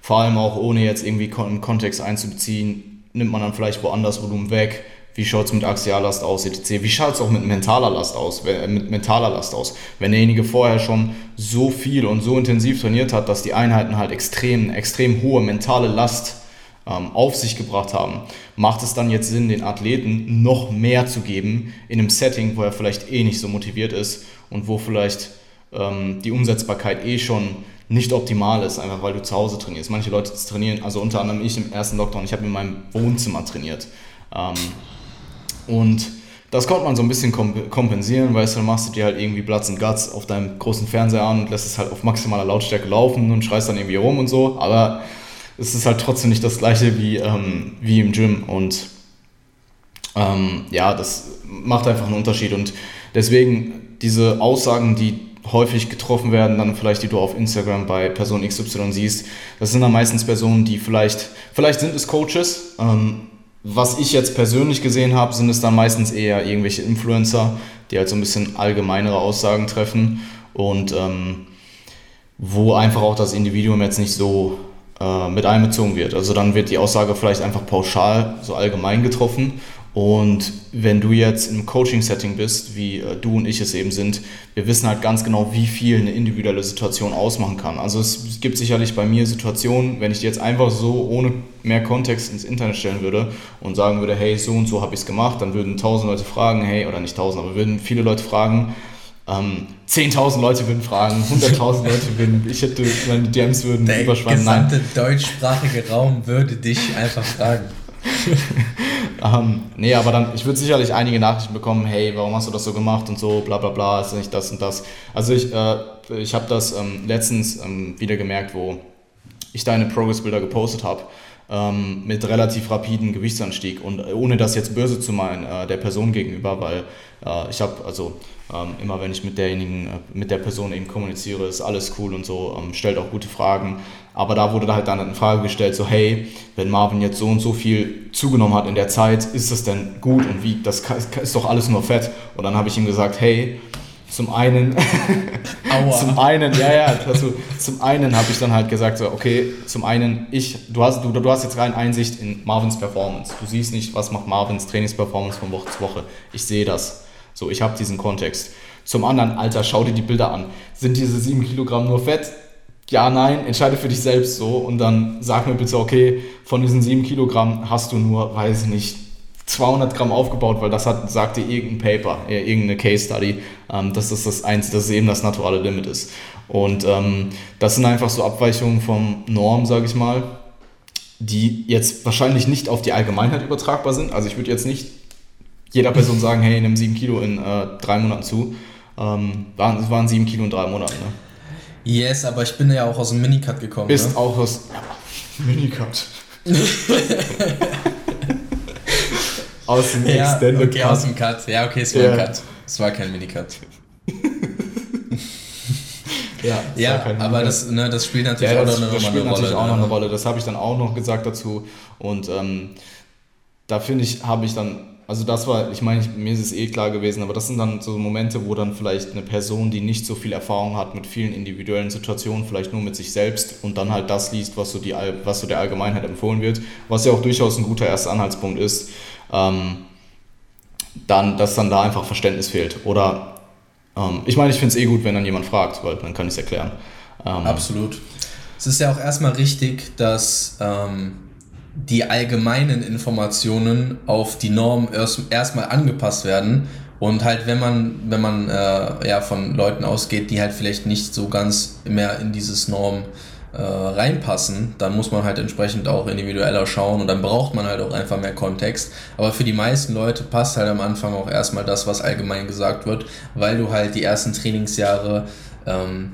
vor allem auch ohne jetzt irgendwie einen Kontext einzubeziehen, nimmt man dann vielleicht woanders Volumen weg. Wie schaut es mit Axiallast aus, etc. Wie schaut es auch mit mentaler Last aus, äh, mit mentaler Last aus? Wenn derjenige vorher schon so viel und so intensiv trainiert hat, dass die Einheiten halt extrem, extrem hohe mentale Last auf sich gebracht haben, macht es dann jetzt Sinn, den Athleten noch mehr zu geben in einem Setting, wo er vielleicht eh nicht so motiviert ist und wo vielleicht ähm, die Umsetzbarkeit eh schon nicht optimal ist, einfach weil du zu Hause trainierst. Manche Leute trainieren, also unter anderem ich im ersten Lockdown, ich habe in meinem Wohnzimmer trainiert. Ähm, und das konnte man so ein bisschen kompensieren, weißt du, dann machst du dir halt irgendwie Platz und Guts auf deinem großen Fernseher an und lässt es halt auf maximaler Lautstärke laufen und schreist dann irgendwie rum und so, aber es ist halt trotzdem nicht das gleiche wie, ähm, wie im Gym und ähm, ja, das macht einfach einen Unterschied und deswegen diese Aussagen, die häufig getroffen werden, dann vielleicht die du auf Instagram bei Person XY siehst, das sind dann meistens Personen, die vielleicht, vielleicht sind es Coaches, ähm, was ich jetzt persönlich gesehen habe, sind es dann meistens eher irgendwelche Influencer, die halt so ein bisschen allgemeinere Aussagen treffen und ähm, wo einfach auch das Individuum jetzt nicht so äh, mit einbezogen wird. Also dann wird die Aussage vielleicht einfach pauschal, so allgemein getroffen. Und wenn du jetzt im Coaching-Setting bist, wie äh, du und ich es eben sind, wir wissen halt ganz genau, wie viel eine individuelle Situation ausmachen kann. Also es gibt sicherlich bei mir Situationen, wenn ich die jetzt einfach so ohne mehr Kontext ins Internet stellen würde und sagen würde, hey, so und so habe ich es gemacht, dann würden tausend Leute fragen, hey, oder nicht tausend, aber würden viele Leute fragen, ähm, 10.000 Leute würden fragen, 100.000 Leute würden, ich hätte, meine DMs würden Der überschwemmen. Der gesamte deutschsprachige Raum würde dich einfach fragen. ähm, nee, aber dann, ich würde sicherlich einige Nachrichten bekommen, hey, warum hast du das so gemacht und so, bla bla bla, ist nicht das und das. Also ich, äh, ich habe das ähm, letztens ähm, wieder gemerkt, wo ich deine Progress-Bilder gepostet habe ähm, mit relativ rapiden Gewichtsanstieg und äh, ohne das jetzt böse zu meinen äh, der Person gegenüber, weil äh, ich habe also ähm, immer wenn ich mit derjenigen, äh, mit der Person eben kommuniziere, ist alles cool und so, ähm, stellt auch gute Fragen. Aber da wurde halt dann eine Frage gestellt, so hey, wenn Marvin jetzt so und so viel zugenommen hat in der Zeit, ist das denn gut und wie? Das ist doch alles nur Fett. Und dann habe ich ihm gesagt, hey, zum einen, zum einen, ja, ja, also, zum einen habe ich dann halt gesagt, so, okay, zum einen, ich, du hast, du, du hast jetzt rein Einsicht in Marvins Performance. Du siehst nicht, was macht Marvins Trainingsperformance von Woche zu Woche. Ich sehe das. So, ich habe diesen Kontext. Zum anderen, Alter, schau dir die Bilder an. Sind diese 7 Kilogramm nur Fett? Ja, nein, entscheide für dich selbst so und dann sag mir bitte, okay, von diesen 7 Kilogramm hast du nur, weiß ich nicht, 200 Gramm aufgebaut, weil das hat, sagte irgendein Paper, irgendeine Case Study, ähm, dass das das einzige, dass eben das naturale Limit ist. Und ähm, das sind einfach so Abweichungen vom Norm, sage ich mal, die jetzt wahrscheinlich nicht auf die Allgemeinheit übertragbar sind. Also ich würde jetzt nicht jeder Person sagen, hey, nimm 7 Kilo in äh, drei Monaten zu. Ähm, waren, es waren 7 Kilo in drei Monaten, ne? Yes, aber ich bin ja auch aus dem Minicut gekommen. Bist ne? auch aus ja, Minicut. aus dem ja, Extended okay, Cut. aus dem Cut. Ja, okay, es war yeah. ein Cut. Es war kein Minicut. ja, ja aber das, ne, das spielt natürlich ja, das, auch noch eine, das spielt natürlich Rolle. auch noch eine Rolle. Das habe ich dann auch noch gesagt dazu. Und ähm, da finde ich, habe ich dann also das war, ich meine, mir ist es eh klar gewesen, aber das sind dann so Momente, wo dann vielleicht eine Person, die nicht so viel Erfahrung hat mit vielen individuellen Situationen, vielleicht nur mit sich selbst und dann halt das liest, was so, die, was so der Allgemeinheit empfohlen wird, was ja auch durchaus ein guter erster Anhaltspunkt ist, ähm, dann, dass dann da einfach Verständnis fehlt. Oder ähm, ich meine, ich finde es eh gut, wenn dann jemand fragt, weil dann kann ich es erklären. Ähm, Absolut. Es ist ja auch erstmal richtig, dass ähm, die allgemeinen Informationen auf die Norm erst, erstmal angepasst werden Und halt, wenn man, wenn man äh, ja, von Leuten ausgeht, die halt vielleicht nicht so ganz mehr in dieses Norm äh, reinpassen, dann muss man halt entsprechend auch individueller schauen und dann braucht man halt auch einfach mehr Kontext. Aber für die meisten Leute passt halt am Anfang auch erstmal das, was allgemein gesagt wird, weil du halt die ersten Trainingsjahre ähm,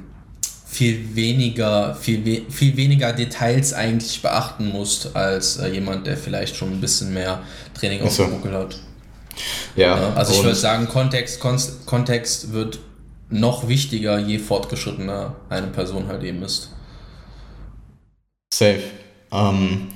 viel weniger, viel, viel weniger Details eigentlich beachten musst, als äh, jemand, der vielleicht schon ein bisschen mehr Training auf dem Buckel hat. Ja. also ich würde sagen, Kontext, Kontext wird noch wichtiger, je fortgeschrittener eine Person halt eben ist. Safe. Ähm,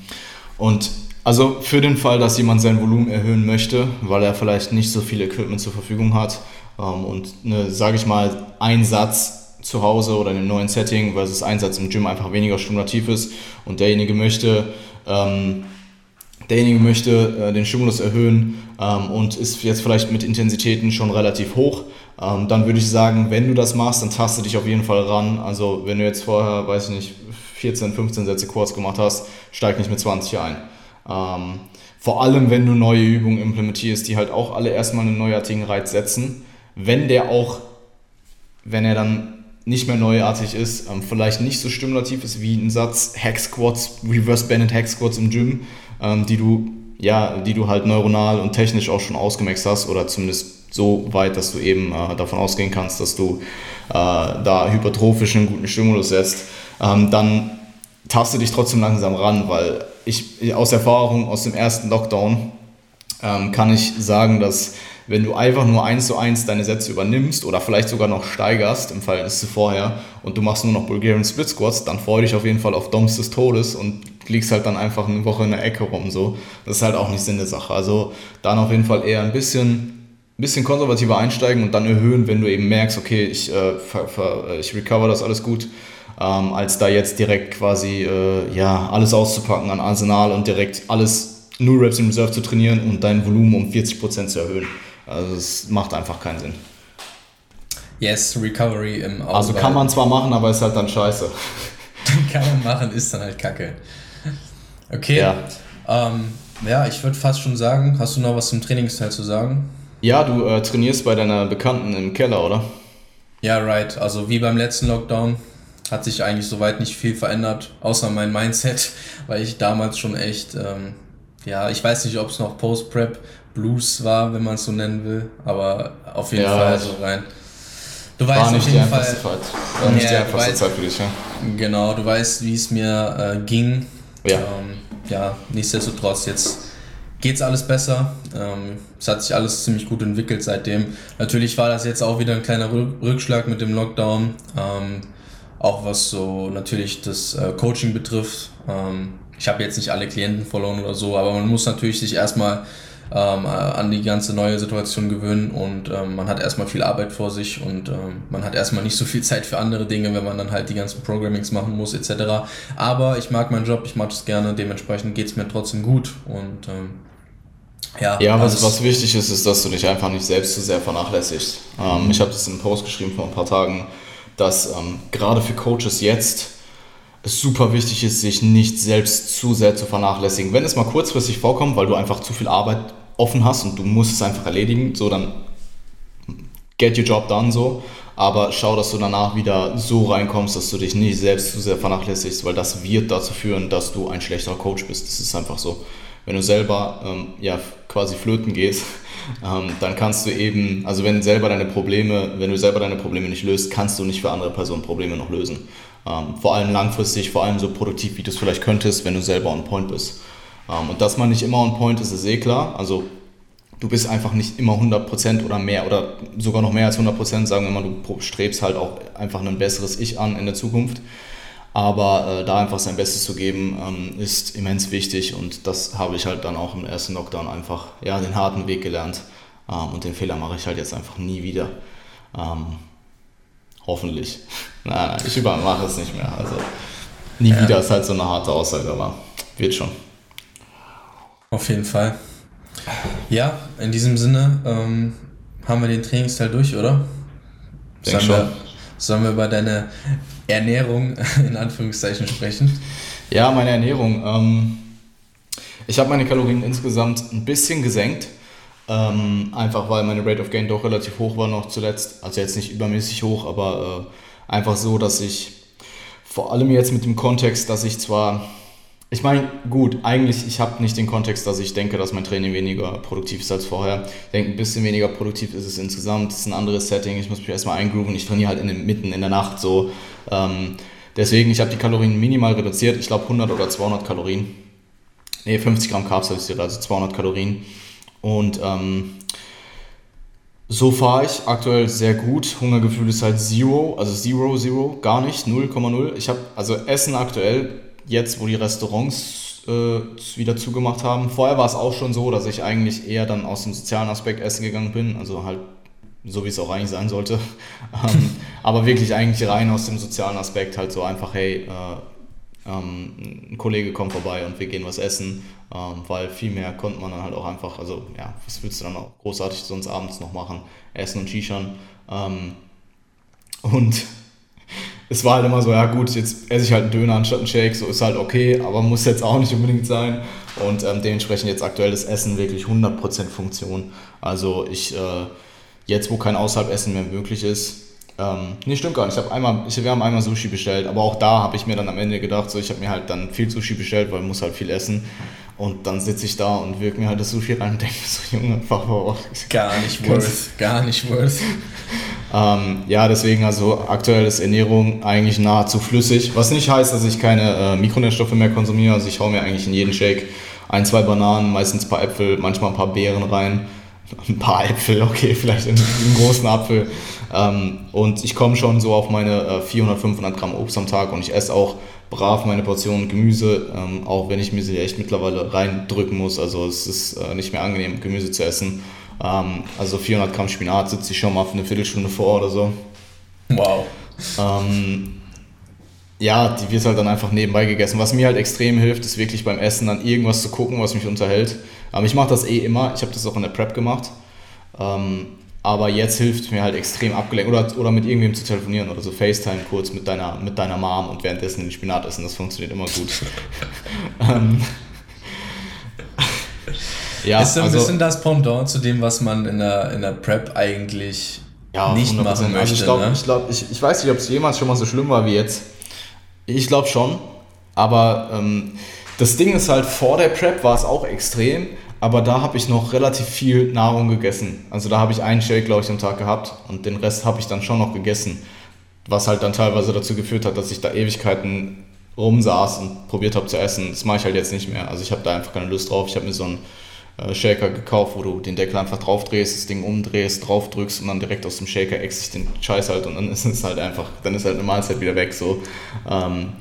und also für den Fall, dass jemand sein Volumen erhöhen möchte, weil er vielleicht nicht so viel Equipment zur Verfügung hat ähm, und, ne, sage ich mal, ein Satz zu Hause oder in einem neuen Setting versus Einsatz im Gym einfach weniger stimulativ ist und derjenige möchte, ähm, derjenige möchte äh, den Stimulus erhöhen ähm, und ist jetzt vielleicht mit Intensitäten schon relativ hoch, ähm, dann würde ich sagen, wenn du das machst, dann taste dich auf jeden Fall ran. Also wenn du jetzt vorher, weiß ich nicht, 14, 15 Sätze Quads gemacht hast, steig nicht mit 20 ein. Ähm, vor allem, wenn du neue Übungen implementierst, die halt auch alle erstmal einen neuartigen Reiz setzen. Wenn der auch, wenn er dann nicht mehr neuartig ist, ähm, vielleicht nicht so stimulativ ist wie ein Satz Hack Squats, Reverse Bennett Hack Squats im Gym, ähm, die du ja, die du halt neuronal und technisch auch schon ausgemaxt hast oder zumindest so weit, dass du eben äh, davon ausgehen kannst, dass du äh, da hypertrophisch einen guten Stimulus setzt ähm, dann taste dich trotzdem langsam ran, weil ich aus Erfahrung aus dem ersten Lockdown ähm, kann ich sagen, dass wenn du einfach nur eins zu eins deine Sätze übernimmst oder vielleicht sogar noch steigerst im Verhältnis zu vorher und du machst nur noch Bulgarian Split Squats, dann freue dich auf jeden Fall auf Doms des Todes und liegst halt dann einfach eine Woche in der Ecke rum. So. Das ist halt auch nicht Sinn der Sache. Also dann auf jeden Fall eher ein bisschen, bisschen konservativer einsteigen und dann erhöhen, wenn du eben merkst, okay, ich, äh, ich recover das alles gut ähm, als da jetzt direkt quasi äh, ja, alles auszupacken an Arsenal und direkt alles nur Reps in Reserve zu trainieren und dein Volumen um 40% zu erhöhen. Also es macht einfach keinen Sinn. Yes, Recovery im Auswahl. Also kann man zwar machen, aber ist halt dann scheiße. kann man machen, ist dann halt kacke. Okay. Ja, ähm, ja ich würde fast schon sagen, hast du noch was zum Trainingsteil zu sagen? Ja, du äh, trainierst bei deiner Bekannten im Keller, oder? Ja, right. Also wie beim letzten Lockdown hat sich eigentlich soweit nicht viel verändert, außer mein Mindset, weil ich damals schon echt, ähm, ja, ich weiß nicht, ob es noch Post-Prep Blues war, wenn man es so nennen will, aber auf jeden ja, Fall so rein. Du weißt war nicht auf jeden Fall. Zeit. War nicht ja, die einfachste weißt, Zeit für dich, ja. Genau, du weißt, wie es mir äh, ging. Ja. Ähm, ja, nichtsdestotrotz, jetzt geht es alles besser. Ähm, es hat sich alles ziemlich gut entwickelt seitdem. Natürlich war das jetzt auch wieder ein kleiner Rückschlag mit dem Lockdown. Ähm, auch was so natürlich das äh, Coaching betrifft. Ähm, ich habe jetzt nicht alle Klienten verloren oder so, aber man muss natürlich sich erstmal ähm, an die ganze neue Situation gewöhnen und ähm, man hat erstmal viel Arbeit vor sich und ähm, man hat erstmal nicht so viel Zeit für andere Dinge, wenn man dann halt die ganzen Programmings machen muss etc. Aber ich mag meinen Job, ich mag es gerne, dementsprechend geht es mir trotzdem gut und ähm, ja, ja was, was wichtig ist, ist, dass du dich einfach nicht selbst zu sehr vernachlässigst. Ähm, ich habe das in einem Post geschrieben vor ein paar Tagen dass ähm, gerade für Coaches jetzt es super wichtig ist, sich nicht selbst zu sehr zu vernachlässigen. Wenn es mal kurzfristig vorkommt, weil du einfach zu viel Arbeit offen hast und du musst es einfach erledigen, so dann get your job done so. Aber schau, dass du danach wieder so reinkommst, dass du dich nicht selbst zu sehr vernachlässigst, weil das wird dazu führen, dass du ein schlechterer Coach bist. Das ist einfach so. Wenn du selber ähm, ja, quasi flöten gehst, ähm, dann kannst du eben, also wenn selber deine Probleme, wenn du selber deine Probleme nicht löst, kannst du nicht für andere Personen Probleme noch lösen. Ähm, vor allem langfristig, vor allem so produktiv, wie du es vielleicht könntest, wenn du selber on point bist. Ähm, und dass man nicht immer on point ist, ist eh klar. Also du bist einfach nicht immer 100% oder mehr oder sogar noch mehr als 100%, sagen wir mal, du strebst halt auch einfach ein besseres Ich an in der Zukunft. Aber äh, da einfach sein Bestes zu geben, ähm, ist immens wichtig und das habe ich halt dann auch im ersten Lockdown einfach ja, den harten Weg gelernt. Ähm, und den Fehler mache ich halt jetzt einfach nie wieder. Ähm, hoffentlich. nein, nein, ich übermache es nicht mehr. Also nie ja. wieder ist halt so eine harte Aussage, aber wird schon. Auf jeden Fall. Ja, in diesem Sinne ähm, haben wir den Trainingsteil durch, oder? Sollen wir, sollen wir über deine Ernährung in Anführungszeichen sprechen? Ja, meine Ernährung. Ähm, ich habe meine Kalorien insgesamt ein bisschen gesenkt. Ähm, einfach weil meine Rate of Gain doch relativ hoch war noch zuletzt. Also jetzt nicht übermäßig hoch, aber äh, einfach so, dass ich vor allem jetzt mit dem Kontext, dass ich zwar ich meine, gut, eigentlich, ich habe nicht den Kontext, dass ich denke, dass mein Training weniger produktiv ist als vorher. Ich denke, ein bisschen weniger produktiv ist es insgesamt. Es ist ein anderes Setting. Ich muss mich erstmal eingrooven. Ich trainiere halt in den, mitten in der Nacht so. Ähm, deswegen, ich habe die Kalorien minimal reduziert. Ich glaube 100 oder 200 Kalorien. Ne, 50 Gramm Carbs habe ich also 200 Kalorien. Und ähm, so fahre ich aktuell sehr gut. Hungergefühl ist halt Zero, also Zero, Zero, gar nicht, 0,0. Ich habe also Essen aktuell jetzt, wo die Restaurants äh, wieder zugemacht haben. Vorher war es auch schon so, dass ich eigentlich eher dann aus dem sozialen Aspekt essen gegangen bin, also halt so wie es auch eigentlich sein sollte. ähm, aber wirklich eigentlich rein aus dem sozialen Aspekt halt so einfach, hey, äh, ähm, ein Kollege kommt vorbei und wir gehen was essen, ähm, weil viel mehr konnte man dann halt auch einfach, also ja, was willst du dann auch großartig sonst abends noch machen? Essen und Shishan. Ähm, und es war halt immer so, ja gut, jetzt esse ich halt einen Döner anstatt einen Shake, so ist halt okay, aber muss jetzt auch nicht unbedingt sein. Und ähm, dementsprechend jetzt aktuell das Essen wirklich 100% Funktion. Also ich, äh, jetzt wo kein Außerhalbessen mehr möglich ist, ähm, nee, stimmt gar nicht. Ich hab einmal, ich, wir haben einmal Sushi bestellt, aber auch da habe ich mir dann am Ende gedacht, so ich habe mir halt dann viel Sushi bestellt, weil ich muss halt viel essen. Und dann sitze ich da und wirke mir halt das Sushi rein und denke mir so, Junge, warum? Gar nicht worth, gar nicht worth. ähm, ja, deswegen also aktuell ist Ernährung eigentlich nahezu flüssig, was nicht heißt, dass ich keine äh, Mikronährstoffe mehr konsumiere. Also ich hau mir eigentlich in jeden Shake ein, zwei Bananen, meistens ein paar Äpfel, manchmal ein paar Beeren rein. Ein paar Äpfel, okay, vielleicht einen, einen großen Apfel. Ähm, und ich komme schon so auf meine äh, 400, 500 Gramm Obst am Tag und ich esse auch brav meine Portionen Gemüse, ähm, auch wenn ich mir sie echt mittlerweile reindrücken muss. Also es ist äh, nicht mehr angenehm, Gemüse zu essen. Ähm, also 400 Gramm Spinat sitze ich schon mal für eine Viertelstunde vor oder so. Wow. Ähm, ja, die wird halt dann einfach nebenbei gegessen. Was mir halt extrem hilft, ist wirklich beim Essen dann irgendwas zu gucken, was mich unterhält. Aber ich mache das eh immer. Ich habe das auch in der Prep gemacht. Ähm, aber jetzt hilft mir halt extrem abgelenkt. Oder, oder mit irgendwem zu telefonieren oder so FaceTime kurz mit deiner, mit deiner Mom und währenddessen den Spinat essen. Das funktioniert immer gut. ähm, ja, ist so ein also, bisschen das Pendant zu dem, was man in der, in der Prep eigentlich ja, nicht 100%. machen möchte. Also ich, glaub, ne? ich, glaub, ich, ich weiß nicht, ob es jemals schon mal so schlimm war wie jetzt. Ich glaube schon. Aber ähm, das Ding ist halt, vor der Prep war es auch extrem aber da habe ich noch relativ viel Nahrung gegessen. Also da habe ich einen Shake, glaube ich, am Tag gehabt und den Rest habe ich dann schon noch gegessen. Was halt dann teilweise dazu geführt hat, dass ich da Ewigkeiten rumsaß und probiert habe zu essen. Das mache ich halt jetzt nicht mehr. Also ich habe da einfach keine Lust drauf. Ich habe mir so einen äh, Shaker gekauft, wo du den Deckel einfach drauf drehst, das Ding umdrehst, drauf drückst und dann direkt aus dem Shaker ex ich den Scheiß halt und dann ist es halt einfach, dann ist halt eine Mahlzeit wieder weg so. Ähm,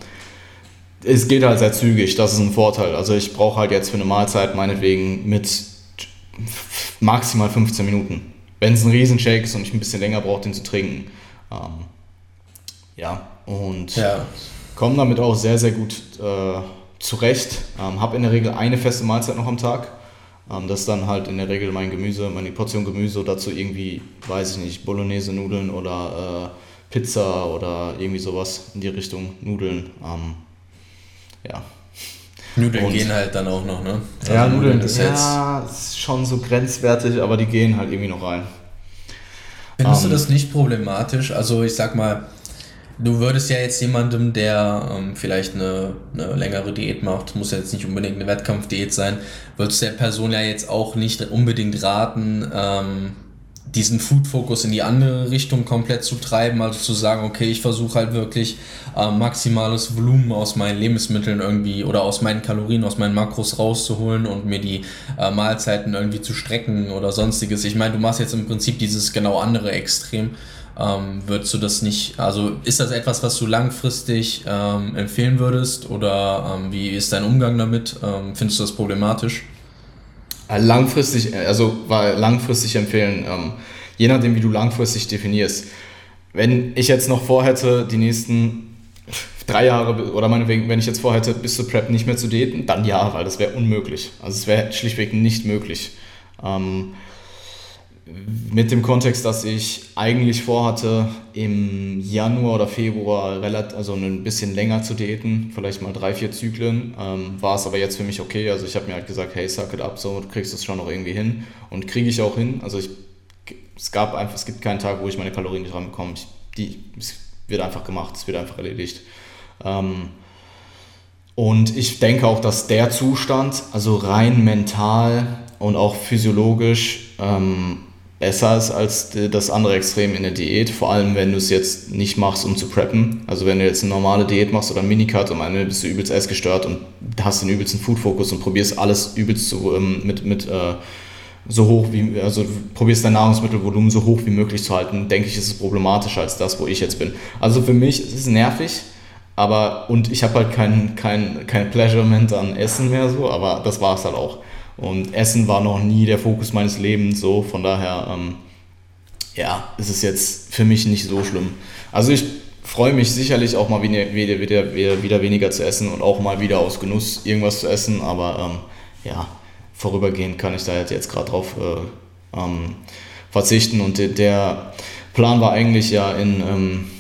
es geht halt sehr zügig, das ist ein Vorteil. Also ich brauche halt jetzt für eine Mahlzeit meinetwegen mit maximal 15 Minuten. Wenn es ein Riesenshake ist und ich ein bisschen länger brauche, den zu trinken. Ähm, ja, und ja. komme damit auch sehr, sehr gut äh, zurecht. Ähm, Habe in der Regel eine feste Mahlzeit noch am Tag. Ähm, das ist dann halt in der Regel mein Gemüse, meine Portion Gemüse, dazu irgendwie, weiß ich nicht, Bolognese-Nudeln oder äh, Pizza oder irgendwie sowas in die Richtung Nudeln. Ähm, ja. Nudeln und, gehen halt dann auch noch, ne? Also ja, Nudeln, ist ja, ist schon so grenzwertig, aber die gehen halt irgendwie noch rein. Findest um, du ähm, das nicht problematisch? Also ich sag mal, du würdest ja jetzt jemandem, der ähm, vielleicht eine, eine, längere Diät macht, muss ja jetzt nicht unbedingt eine Wettkampfdiät sein, würdest der Person ja jetzt auch nicht unbedingt raten, ähm, diesen Food-Fokus in die andere Richtung komplett zu treiben, also zu sagen, okay, ich versuche halt wirklich äh, maximales Volumen aus meinen Lebensmitteln irgendwie oder aus meinen Kalorien, aus meinen Makros rauszuholen und mir die äh, Mahlzeiten irgendwie zu strecken oder sonstiges. Ich meine, du machst jetzt im Prinzip dieses genau andere Extrem. Ähm, würdest du das nicht, also ist das etwas, was du langfristig ähm, empfehlen würdest oder ähm, wie ist dein Umgang damit? Ähm, findest du das problematisch? Äh, langfristig, äh, also langfristig empfehlen, ähm, je nachdem, wie du langfristig definierst. Wenn ich jetzt noch vorhätte, die nächsten drei Jahre oder meinetwegen, wenn ich jetzt vorhätte, bis zur Prep nicht mehr zu daten, dann ja, weil das wäre unmöglich. Also es wäre schlichtweg nicht möglich. Ähm, mit dem Kontext, dass ich eigentlich vorhatte, im Januar oder Februar relativ, also ein bisschen länger zu daten, vielleicht mal drei, vier Zyklen, ähm, war es aber jetzt für mich okay. Also ich habe mir halt gesagt, hey, suck it up, so, du kriegst es schon noch irgendwie hin. Und kriege ich auch hin. Also ich, es gab einfach, es gibt keinen Tag, wo ich meine Kalorien nicht dran bekomme. Ich, die, es wird einfach gemacht, es wird einfach erledigt. Ähm, und ich denke auch, dass der Zustand, also rein mental und auch physiologisch, ähm, besser ist als das andere Extrem in der Diät. Vor allem, wenn du es jetzt nicht machst, um zu preppen. Also wenn du jetzt eine normale Diät machst oder einen Minicut am Ende bist du übelst essgestört und hast den übelsten Food-Fokus und probierst alles übelst zu, ähm, mit, mit äh, so hoch wie, also probierst dein Nahrungsmittelvolumen so hoch wie möglich zu halten, denke ich, ist es problematischer als das, wo ich jetzt bin. Also für mich ist es nervig, aber, und ich habe halt kein, kein, kein Pleasurement an Essen mehr so, aber das war es halt auch. Und Essen war noch nie der Fokus meines Lebens, so von daher, ähm, ja, ist es jetzt für mich nicht so schlimm. Also ich freue mich sicherlich auch mal wieder, wieder, wieder, wieder weniger zu essen und auch mal wieder aus Genuss irgendwas zu essen, aber ähm, ja, vorübergehend kann ich da jetzt gerade drauf äh, ähm, verzichten. Und der Plan war eigentlich ja in ähm,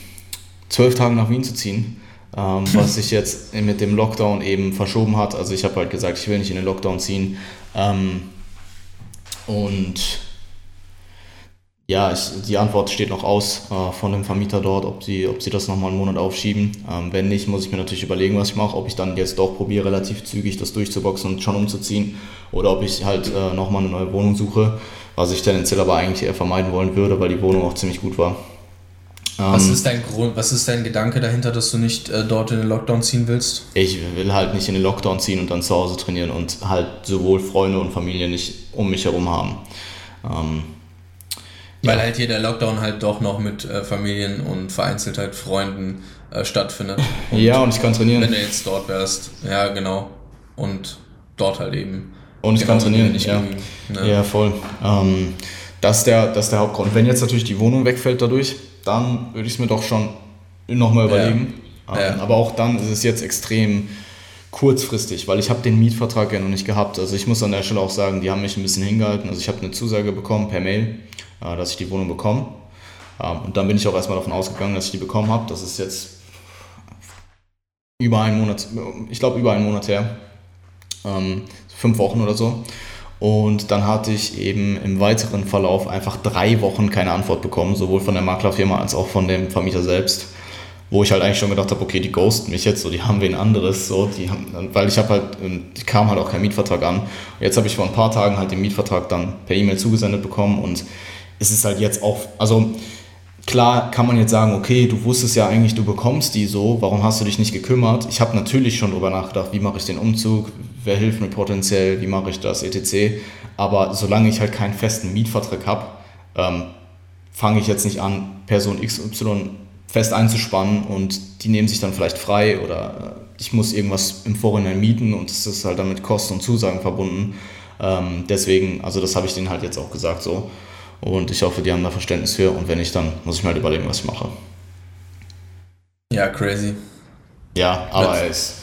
zwölf Tagen nach Wien zu ziehen ähm, was sich jetzt mit dem Lockdown eben verschoben hat. Also ich habe halt gesagt, ich will nicht in den Lockdown ziehen. Ähm, und ja, ich, die Antwort steht noch aus äh, von dem Vermieter dort, ob sie, ob sie das nochmal einen Monat aufschieben. Ähm, wenn nicht, muss ich mir natürlich überlegen, was ich mache. Ob ich dann jetzt doch probiere, relativ zügig das durchzuboxen und schon umzuziehen. Oder ob ich halt äh, nochmal eine neue Wohnung suche. Was ich tendenziell aber eigentlich eher vermeiden wollen würde, weil die Wohnung auch ziemlich gut war. Was ähm, ist dein Grund, was ist dein Gedanke dahinter, dass du nicht äh, dort in den Lockdown ziehen willst? Ich will halt nicht in den Lockdown ziehen und dann zu Hause trainieren und halt sowohl Freunde und Familie nicht um mich herum haben. Ähm, Weil ja. halt hier der Lockdown halt doch noch mit äh, Familien und vereinzelt halt Freunden äh, stattfindet. Und ja, und ich kann trainieren. Wenn du jetzt dort wärst, ja genau. Und dort halt eben. Und ich genau, kann trainieren, nicht ja. Ne? Ja, voll. Ähm, das, ist der, das ist der Hauptgrund. Wenn jetzt natürlich die Wohnung wegfällt dadurch, dann würde ich es mir doch schon nochmal überlegen. Ja. Ähm, ja. Aber auch dann ist es jetzt extrem kurzfristig, weil ich habe den Mietvertrag ja noch nicht gehabt. Also ich muss an der Stelle auch sagen, die haben mich ein bisschen hingehalten. Also ich habe eine Zusage bekommen per Mail, äh, dass ich die Wohnung bekomme. Ähm, und dann bin ich auch erstmal davon ausgegangen, dass ich die bekommen habe. Das ist jetzt über einen Monat, ich glaube über einen Monat her. Ähm, fünf Wochen oder so. Und dann hatte ich eben im weiteren Verlauf einfach drei Wochen keine Antwort bekommen, sowohl von der Maklerfirma als auch von dem Vermieter selbst. Wo ich halt eigentlich schon gedacht habe, okay, die ghosten mich jetzt, so, die haben wen anderes, so, die haben, weil ich habe halt, die kam halt auch kein Mietvertrag an. Und jetzt habe ich vor ein paar Tagen halt den Mietvertrag dann per E-Mail zugesendet bekommen und es ist halt jetzt auch, also Klar kann man jetzt sagen, okay, du wusstest ja eigentlich, du bekommst die so, warum hast du dich nicht gekümmert? Ich habe natürlich schon darüber nachgedacht, wie mache ich den Umzug, wer hilft mir potenziell, wie mache ich das, etc. Aber solange ich halt keinen festen Mietvertrag habe, ähm, fange ich jetzt nicht an, Person XY fest einzuspannen und die nehmen sich dann vielleicht frei oder äh, ich muss irgendwas im Vorhinein mieten und es ist halt dann mit Kosten und Zusagen verbunden. Ähm, deswegen, also das habe ich denen halt jetzt auch gesagt so. Und ich hoffe, die haben da Verständnis für. Und wenn nicht, dann muss ich mir halt überlegen, was ich mache. Ja, crazy. Ja, aber es.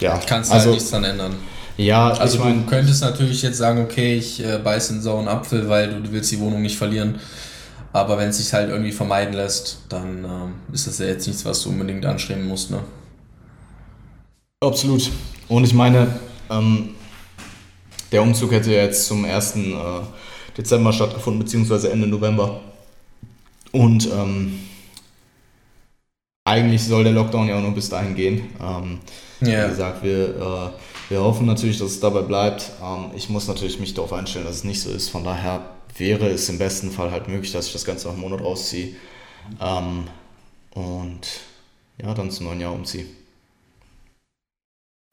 Ja, kannst also, halt nichts dran ändern. Ja, also ich mein, du könntest natürlich jetzt sagen, okay, ich äh, beiße einen sauren Apfel, weil du, du willst die Wohnung nicht verlieren. Aber wenn es sich halt irgendwie vermeiden lässt, dann ähm, ist das ja jetzt nichts, was du unbedingt anstreben musst, ne? Absolut. Und ich meine, ähm, der Umzug hätte jetzt zum ersten äh, Dezember stattgefunden, beziehungsweise Ende November. Und ähm, eigentlich soll der Lockdown ja auch nur bis dahin gehen. Ähm, yeah. Wie gesagt, wir, äh, wir hoffen natürlich, dass es dabei bleibt. Ähm, ich muss natürlich mich darauf einstellen, dass es nicht so ist. Von daher wäre es im besten Fall halt möglich, dass ich das Ganze nach einem Monat rausziehe. Ähm, und ja, dann zum neuen Jahr umziehe.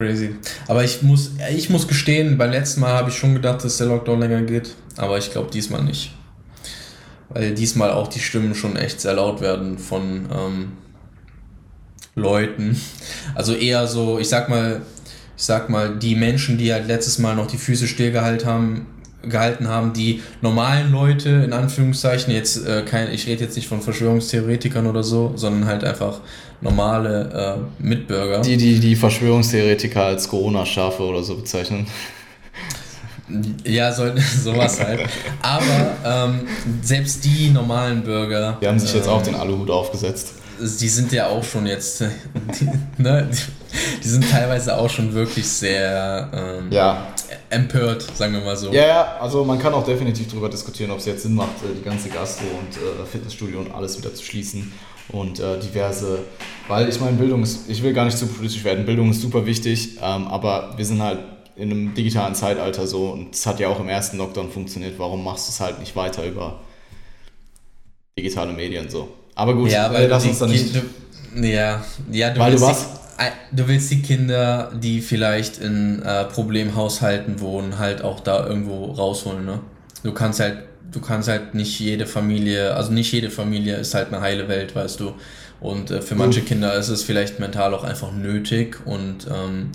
Crazy. Aber ich muss, ich muss gestehen, beim letzten Mal habe ich schon gedacht, dass der Lockdown länger geht. Aber ich glaube diesmal nicht. Weil diesmal auch die Stimmen schon echt sehr laut werden von ähm, Leuten. Also eher so, ich sag mal, ich sag mal, die Menschen, die halt letztes Mal noch die Füße stillgehalten haben, gehalten haben, die normalen Leute, in Anführungszeichen, jetzt äh, kein, ich rede jetzt nicht von Verschwörungstheoretikern oder so, sondern halt einfach normale äh, Mitbürger. Die, die die Verschwörungstheoretiker als Corona-Schafe oder so bezeichnen. Ja, so, sowas halt. Aber ähm, selbst die normalen Bürger. Die haben sich jetzt ähm, auch den Aluhut aufgesetzt. Die sind ja auch schon jetzt, die, ne, die, sind teilweise auch schon wirklich sehr ähm, ja. empört, sagen wir mal so. Ja, ja, also man kann auch definitiv darüber diskutieren, ob es jetzt Sinn macht, äh, die ganze Gastro und äh, Fitnessstudio und alles wieder zu schließen und äh, diverse, weil ich meine, Bildung ist, ich will gar nicht zu politisch werden, Bildung ist super wichtig, ähm, aber wir sind halt in einem digitalen Zeitalter so und es hat ja auch im ersten Lockdown funktioniert, warum machst du es halt nicht weiter über digitale Medien so? Aber gut, ja, weil lass uns dann nicht. Du, ja, ja, du weil du, was? Die, du willst die Kinder, die vielleicht in äh, Problemhaushalten wohnen, halt auch da irgendwo rausholen, ne? Du kannst halt, du kannst halt nicht jede Familie, also nicht jede Familie ist halt eine heile Welt, weißt du. Und äh, für manche Kinder ist es vielleicht mental auch einfach nötig und ähm,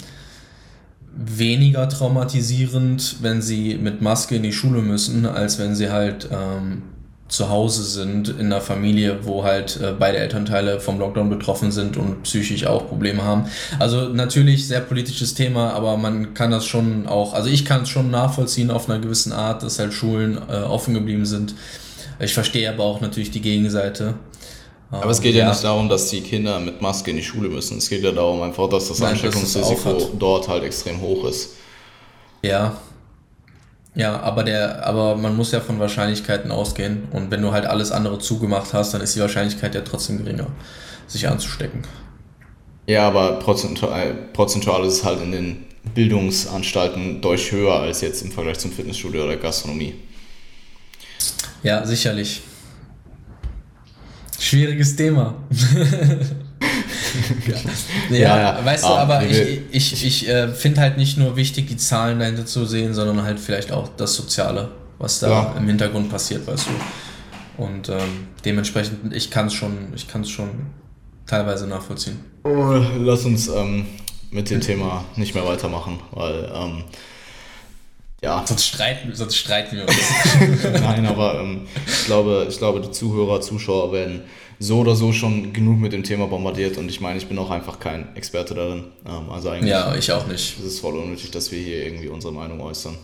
weniger traumatisierend, wenn sie mit Maske in die Schule müssen, als wenn sie halt ähm, zu Hause sind in einer Familie, wo halt äh, beide Elternteile vom Lockdown betroffen sind und psychisch auch Probleme haben. Also natürlich sehr politisches Thema, aber man kann das schon auch, also ich kann es schon nachvollziehen auf einer gewissen Art, dass halt Schulen äh, offen geblieben sind. Ich verstehe aber auch natürlich die Gegenseite. Aber es geht ja, ja, nicht darum, dass die Kinder mit Maske in die Schule müssen. Es geht ja darum einfach, dass das Ansteckungsrisiko dort halt extrem hoch ist. Ja, ja, aber der, aber man muss ja von Wahrscheinlichkeiten ausgehen. Und wenn du halt alles andere zugemacht hast, dann ist die Wahrscheinlichkeit ja trotzdem geringer, sich anzustecken. Ja, aber prozentual, prozentual ist es halt in den Bildungsanstalten deutlich höher als jetzt im Vergleich zum Fitnessstudio oder Gastronomie. Ja, sicherlich. Schwieriges Thema. ja, ja, ja, weißt du, ah, aber ich, ich, ich äh, finde halt nicht nur wichtig, die Zahlen dahinter zu sehen, sondern halt vielleicht auch das Soziale, was da ja. im Hintergrund passiert, weißt du. Und ähm, dementsprechend, ich kann es schon, ich kann es schon teilweise nachvollziehen. Oh, lass uns ähm, mit dem Thema nicht mehr weitermachen, weil ähm, ja. Sonst streiten, sonst streiten wir uns. Nein, aber ähm, ich, glaube, ich glaube, die Zuhörer, Zuschauer werden so oder so schon genug mit dem Thema bombardiert und ich meine, ich bin auch einfach kein Experte darin. Ähm, also eigentlich ja, ich auch nicht. Es ist voll unnötig, dass wir hier irgendwie unsere Meinung äußern.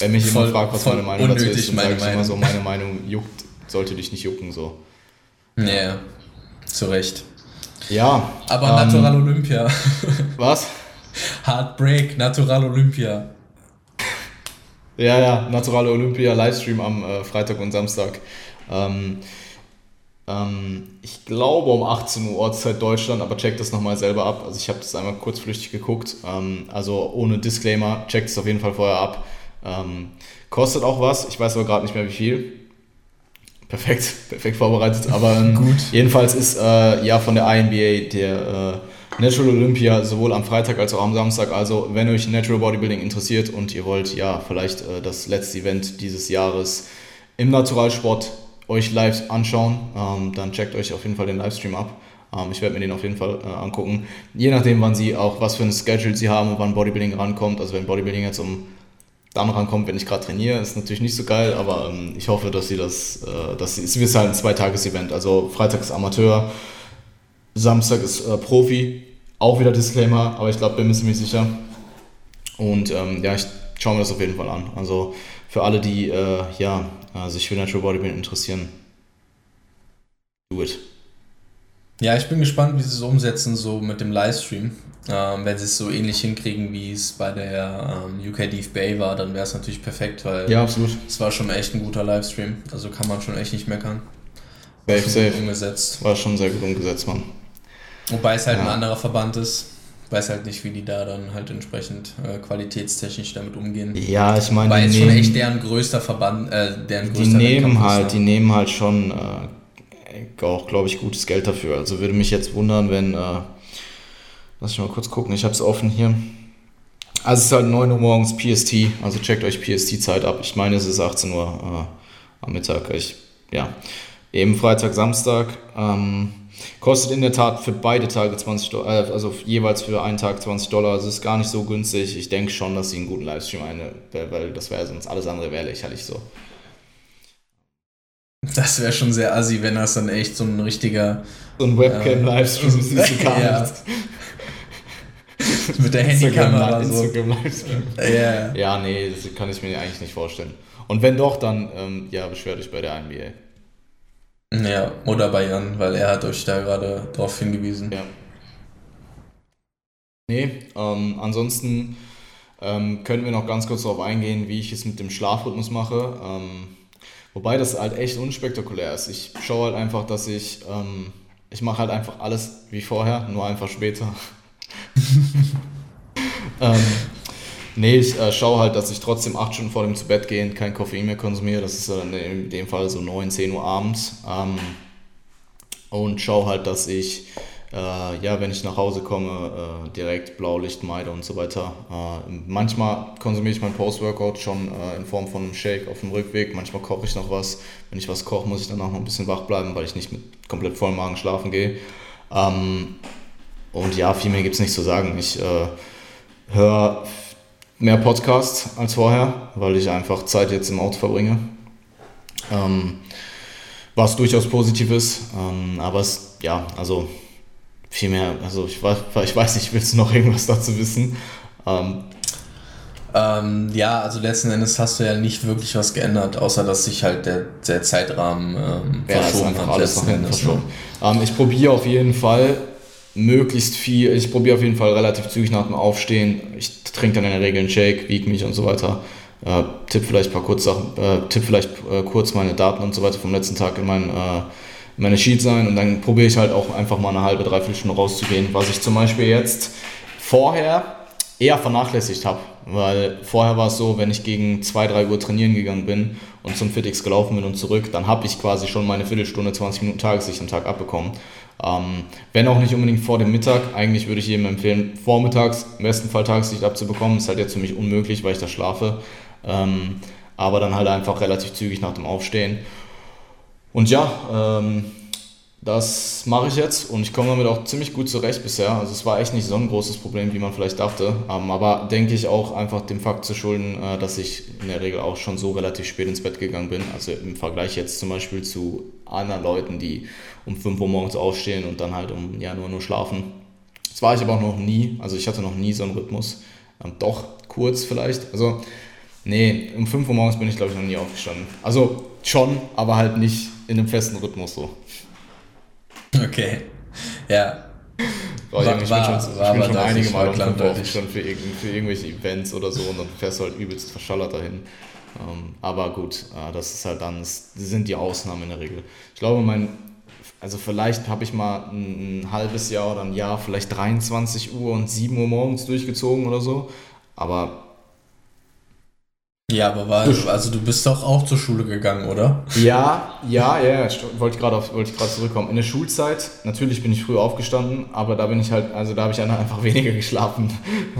Wenn mich voll, jemand fragt, was meine Meinung dazu ist, dann sage ich immer so, meine Meinung juckt, sollte dich nicht jucken, so. Ja, yeah, zu Recht. Ja. Aber ähm, Natural Olympia. Was? Heartbreak, Natural Olympia. Ja, ja, Naturale Olympia Livestream am äh, Freitag und Samstag. Ähm, ähm, ich glaube um 18 Uhr Ortszeit Deutschland, aber checkt das nochmal selber ab. Also ich habe das einmal kurzflüchtig geguckt. Ähm, also ohne Disclaimer, checkt es auf jeden Fall vorher ab. Ähm, kostet auch was, ich weiß aber gerade nicht mehr wie viel. Perfekt, perfekt vorbereitet. Aber ähm, Gut. jedenfalls ist äh, ja von der INBA der äh, Natural Olympia sowohl am Freitag als auch am Samstag. Also wenn euch Natural Bodybuilding interessiert und ihr wollt ja vielleicht äh, das letzte Event dieses Jahres im Naturalsport euch live anschauen, ähm, dann checkt euch auf jeden Fall den Livestream ab. Ähm, ich werde mir den auf jeden Fall äh, angucken. Je nachdem, wann sie auch, was für ein Schedule sie haben und wann Bodybuilding rankommt. Also wenn Bodybuilding jetzt um dann rankommt, wenn ich gerade trainiere, ist natürlich nicht so geil, aber ähm, ich hoffe, dass sie das, äh, dass sie, es wird halt ein Zweitages-Event. Also Freitag ist Amateur, Samstag ist äh, Profi, auch wieder Disclaimer, aber ich glaube, bin mir ziemlich sicher. Und ähm, ja, ich schaue mir das auf jeden Fall an. Also für alle, die äh, ja, äh, sich für Natural Bodybuilding interessieren, do it. Ja, ich bin gespannt, wie sie es umsetzen, so mit dem Livestream. Ähm, wenn sie es so ähnlich hinkriegen, wie es bei der ähm, UK Deep Bay war, dann wäre es natürlich perfekt, weil ja, absolut. es war schon echt ein guter Livestream. Also kann man schon echt nicht meckern. Safe, safe. Umgesetzt. War schon sehr gut umgesetzt, Mann. Wobei es halt ja. ein anderer Verband ist weiß halt nicht, wie die da dann halt entsprechend äh, qualitätstechnisch damit umgehen. Ja, ich meine, weil es schon echt deren größter Verband, äh, deren größter die nehmen halt, ist, die nehmen halt schon äh, auch, glaube ich, gutes Geld dafür. Also würde mich jetzt wundern, wenn, äh, lass ich mal kurz gucken, ich habe es offen hier. Also es ist halt 9 Uhr morgens PST, also checkt euch PST-Zeit ab. Ich meine, es ist 18 Uhr äh, am Mittag. Ich, ja, eben Freitag, Samstag. Ähm, Kostet in der Tat für beide Tage 20 Dollar, äh, also jeweils für einen Tag 20 Dollar. Also ist gar nicht so günstig. Ich denke schon, dass sie einen guten Livestream eine, weil das wäre sonst alles andere wäre lächerlich so. Das wäre schon sehr assi, wenn das dann echt so ein richtiger. So ein Webcam-Livestream äh, ja. Mit der Handykamera so. Ja. ja, nee, das kann ich mir eigentlich nicht vorstellen. Und wenn doch, dann ähm, ja, beschwert euch bei der NBA. Ja, oder bei Jan, weil er hat euch da gerade darauf hingewiesen. Ja. Nee, ähm, ansonsten ähm, können wir noch ganz kurz darauf eingehen, wie ich es mit dem Schlafrhythmus mache. Ähm, wobei das halt echt unspektakulär ist. Ich schaue halt einfach, dass ich, ähm, ich mache halt einfach alles wie vorher, nur einfach später. nee, ich äh, schaue halt, dass ich trotzdem acht Stunden vor dem zu Bett gehen kein Koffein mehr konsumiere. Das ist dann in dem Fall so 9, 10 Uhr abends. Ähm, und schaue halt, dass ich äh, ja, wenn ich nach Hause komme, äh, direkt Blaulicht meide und so weiter. Äh, manchmal konsumiere ich mein Post-Workout schon äh, in Form von einem Shake auf dem Rückweg. Manchmal koche ich noch was. Wenn ich was koche, muss ich dann auch noch ein bisschen wach bleiben, weil ich nicht mit komplett vollem Magen schlafen gehe. Ähm, und ja, viel mehr gibt es nicht zu sagen. Ich äh, höre mehr Podcasts als vorher, weil ich einfach Zeit jetzt im Auto verbringe. Ähm, was durchaus positiv ist. Ähm, aber es, ja, also viel mehr, also ich, ich weiß nicht, willst du noch irgendwas dazu wissen? Ähm, ähm, ja, also letzten Endes hast du ja nicht wirklich was geändert, außer dass sich halt der, der Zeitrahmen ähm, ja, verschoben hat. Alles letzten Endes. Ne? Ähm, ich probiere auf jeden Fall möglichst viel, ich probiere auf jeden Fall relativ zügig nach dem Aufstehen. Ich trinke dann in der Regel einen Shake, wiege mich und so weiter. Äh, tipp vielleicht ein paar kurz Sachen, äh, tipp vielleicht äh, kurz meine Daten und so weiter vom letzten Tag in meinen äh, meine Sheets sein und dann probiere ich halt auch einfach mal eine halbe, dreiviertel Stunde rauszugehen, was ich zum Beispiel jetzt vorher eher vernachlässigt habe, weil vorher war es so, wenn ich gegen 2, 3 Uhr trainieren gegangen bin und zum Fitix gelaufen bin und zurück, dann habe ich quasi schon meine Viertelstunde, 20 Minuten Tageslicht am Tag abbekommen. Ähm, wenn auch nicht unbedingt vor dem Mittag, eigentlich würde ich jedem empfehlen, vormittags im besten Fall Tageslicht abzubekommen, ist halt jetzt für mich unmöglich, weil ich da schlafe. Ähm, aber dann halt einfach relativ zügig nach dem Aufstehen. Und ja, ähm, das mache ich jetzt und ich komme damit auch ziemlich gut zurecht bisher. Also es war echt nicht so ein großes Problem, wie man vielleicht dachte. Ähm, aber denke ich auch einfach dem Fakt zu schulden, äh, dass ich in der Regel auch schon so relativ spät ins Bett gegangen bin. Also im Vergleich jetzt zum Beispiel zu anderen Leuten, die um 5 Uhr morgens aufstehen und dann halt um ja nur, nur schlafen. Das war ich aber auch noch nie. Also ich hatte noch nie so einen Rhythmus. Ähm, doch kurz vielleicht. Also nee, um 5 Uhr morgens bin ich glaube ich noch nie aufgestanden. Also schon, aber halt nicht in einem festen Rhythmus so. Okay. Ja. War, war, ich war, bin schon, war, ich bin schon einige Mal um schon für, irg für, irgendwelche Events oder so und dann fährst du halt übelst verschallert dahin. Ähm, aber gut, äh, das ist halt dann, das sind die Ausnahmen in der Regel. Ich glaube, mein, also vielleicht habe ich mal ein, ein, halbes Jahr oder ein Jahr vielleicht 23 Uhr und 7 Uhr morgens durchgezogen oder so. Aber ja, aber war, also du bist doch auch zur Schule gegangen, oder? Ja, ja, ja, wollte gerade wollte gerade zurückkommen. In der Schulzeit, natürlich bin ich früh aufgestanden, aber da bin ich halt, also da habe ich einfach weniger geschlafen.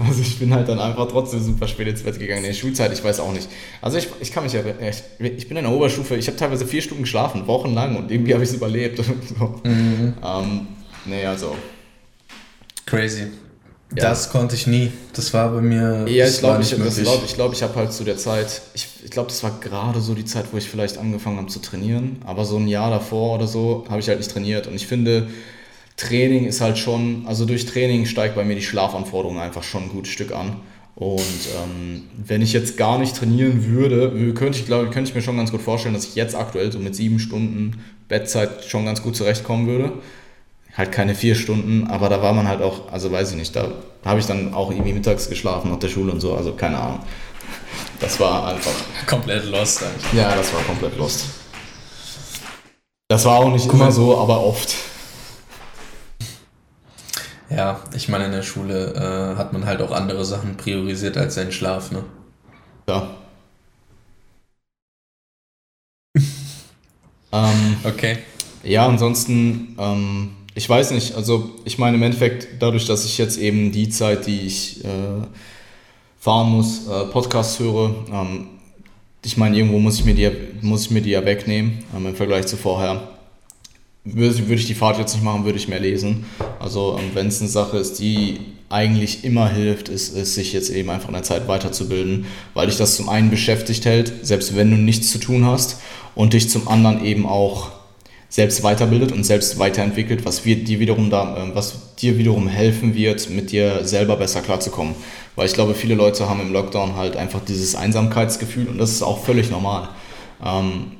Also ich bin halt dann einfach trotzdem super spät ins Bett gegangen. In der Schulzeit, ich weiß auch nicht. Also ich, ich kann mich ja, ich, ich bin in der Oberstufe, ich habe teilweise vier Stunden geschlafen, wochenlang und irgendwie habe ich es überlebt. so. mhm. ähm, nee, also. Crazy. Ja. Das konnte ich nie. Das war bei mir. Ja, ich glaube, ich, glaub, ich, glaub, ich habe halt zu der Zeit, ich, ich glaube, das war gerade so die Zeit, wo ich vielleicht angefangen habe zu trainieren. Aber so ein Jahr davor oder so habe ich halt nicht trainiert. Und ich finde, Training ist halt schon, also durch Training steigt bei mir die Schlafanforderung einfach schon ein gutes Stück an. Und ähm, wenn ich jetzt gar nicht trainieren würde, könnte ich, glaube könnte ich mir schon ganz gut vorstellen, dass ich jetzt aktuell so mit sieben Stunden Bettzeit schon ganz gut zurechtkommen würde halt keine vier Stunden, aber da war man halt auch, also weiß ich nicht, da habe ich dann auch irgendwie mittags geschlafen nach der Schule und so, also keine Ahnung. Das war einfach. Komplett lost eigentlich. Ja, das war komplett lost. Das war auch nicht immer so, aber oft. Ja, ich meine, in der Schule äh, hat man halt auch andere Sachen priorisiert als seinen Schlaf, ne? Ja. ähm, okay. Ja, ansonsten ähm, ich weiß nicht, also ich meine im Endeffekt, dadurch, dass ich jetzt eben die Zeit, die ich äh, fahren muss, äh, Podcasts höre, ähm, ich meine, irgendwo muss ich mir die, muss ich mir die ja wegnehmen ähm, im Vergleich zu vorher. Würde, würde ich die Fahrt jetzt nicht machen, würde ich mehr lesen. Also ähm, wenn es eine Sache ist, die eigentlich immer hilft, ist es, sich jetzt eben einfach in der Zeit weiterzubilden, weil dich das zum einen beschäftigt hält, selbst wenn du nichts zu tun hast, und dich zum anderen eben auch selbst weiterbildet und selbst weiterentwickelt, was wir dir wiederum da, äh, was dir wiederum helfen wird, mit dir selber besser klarzukommen. Weil ich glaube, viele Leute haben im Lockdown halt einfach dieses Einsamkeitsgefühl und das ist auch völlig normal. Ähm,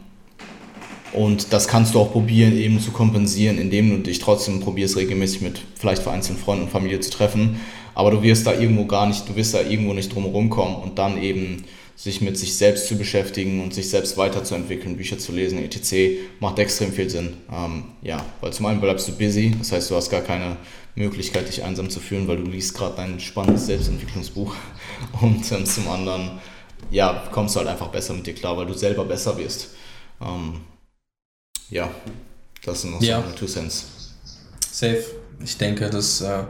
und das kannst du auch probieren, eben zu kompensieren, indem du dich trotzdem probierst, regelmäßig mit vielleicht vereinzelten Freunden und Familie zu treffen. Aber du wirst da irgendwo gar nicht, du wirst da irgendwo nicht drum kommen und dann eben sich mit sich selbst zu beschäftigen und sich selbst weiterzuentwickeln, Bücher zu lesen, etc., macht extrem viel Sinn. Ähm, ja, weil zum einen bleibst du busy, das heißt, du hast gar keine Möglichkeit, dich einsam zu fühlen, weil du liest gerade dein spannendes Selbstentwicklungsbuch. Und ähm, zum anderen, ja, kommst du halt einfach besser mit dir klar, weil du selber besser wirst. Ähm, ja, das sind noch ja. so meine Two Cents. Safe. Ich denke, das äh,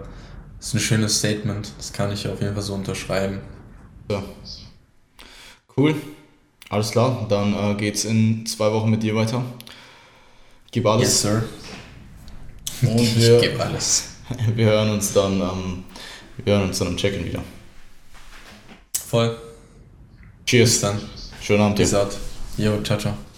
ist ein schönes Statement. Das kann ich auf jeden Fall so unterschreiben. Ja. Cool. Alles klar. Dann äh, geht's in zwei Wochen mit dir weiter. Gib alles. Yes, sir. Und wir, ich gebe alles. Wir hören uns dann, ähm, wir hören uns dann im Check-in wieder. Voll. Cheers. Bis dann. Schönen Abend dir. Jo, ciao, ciao.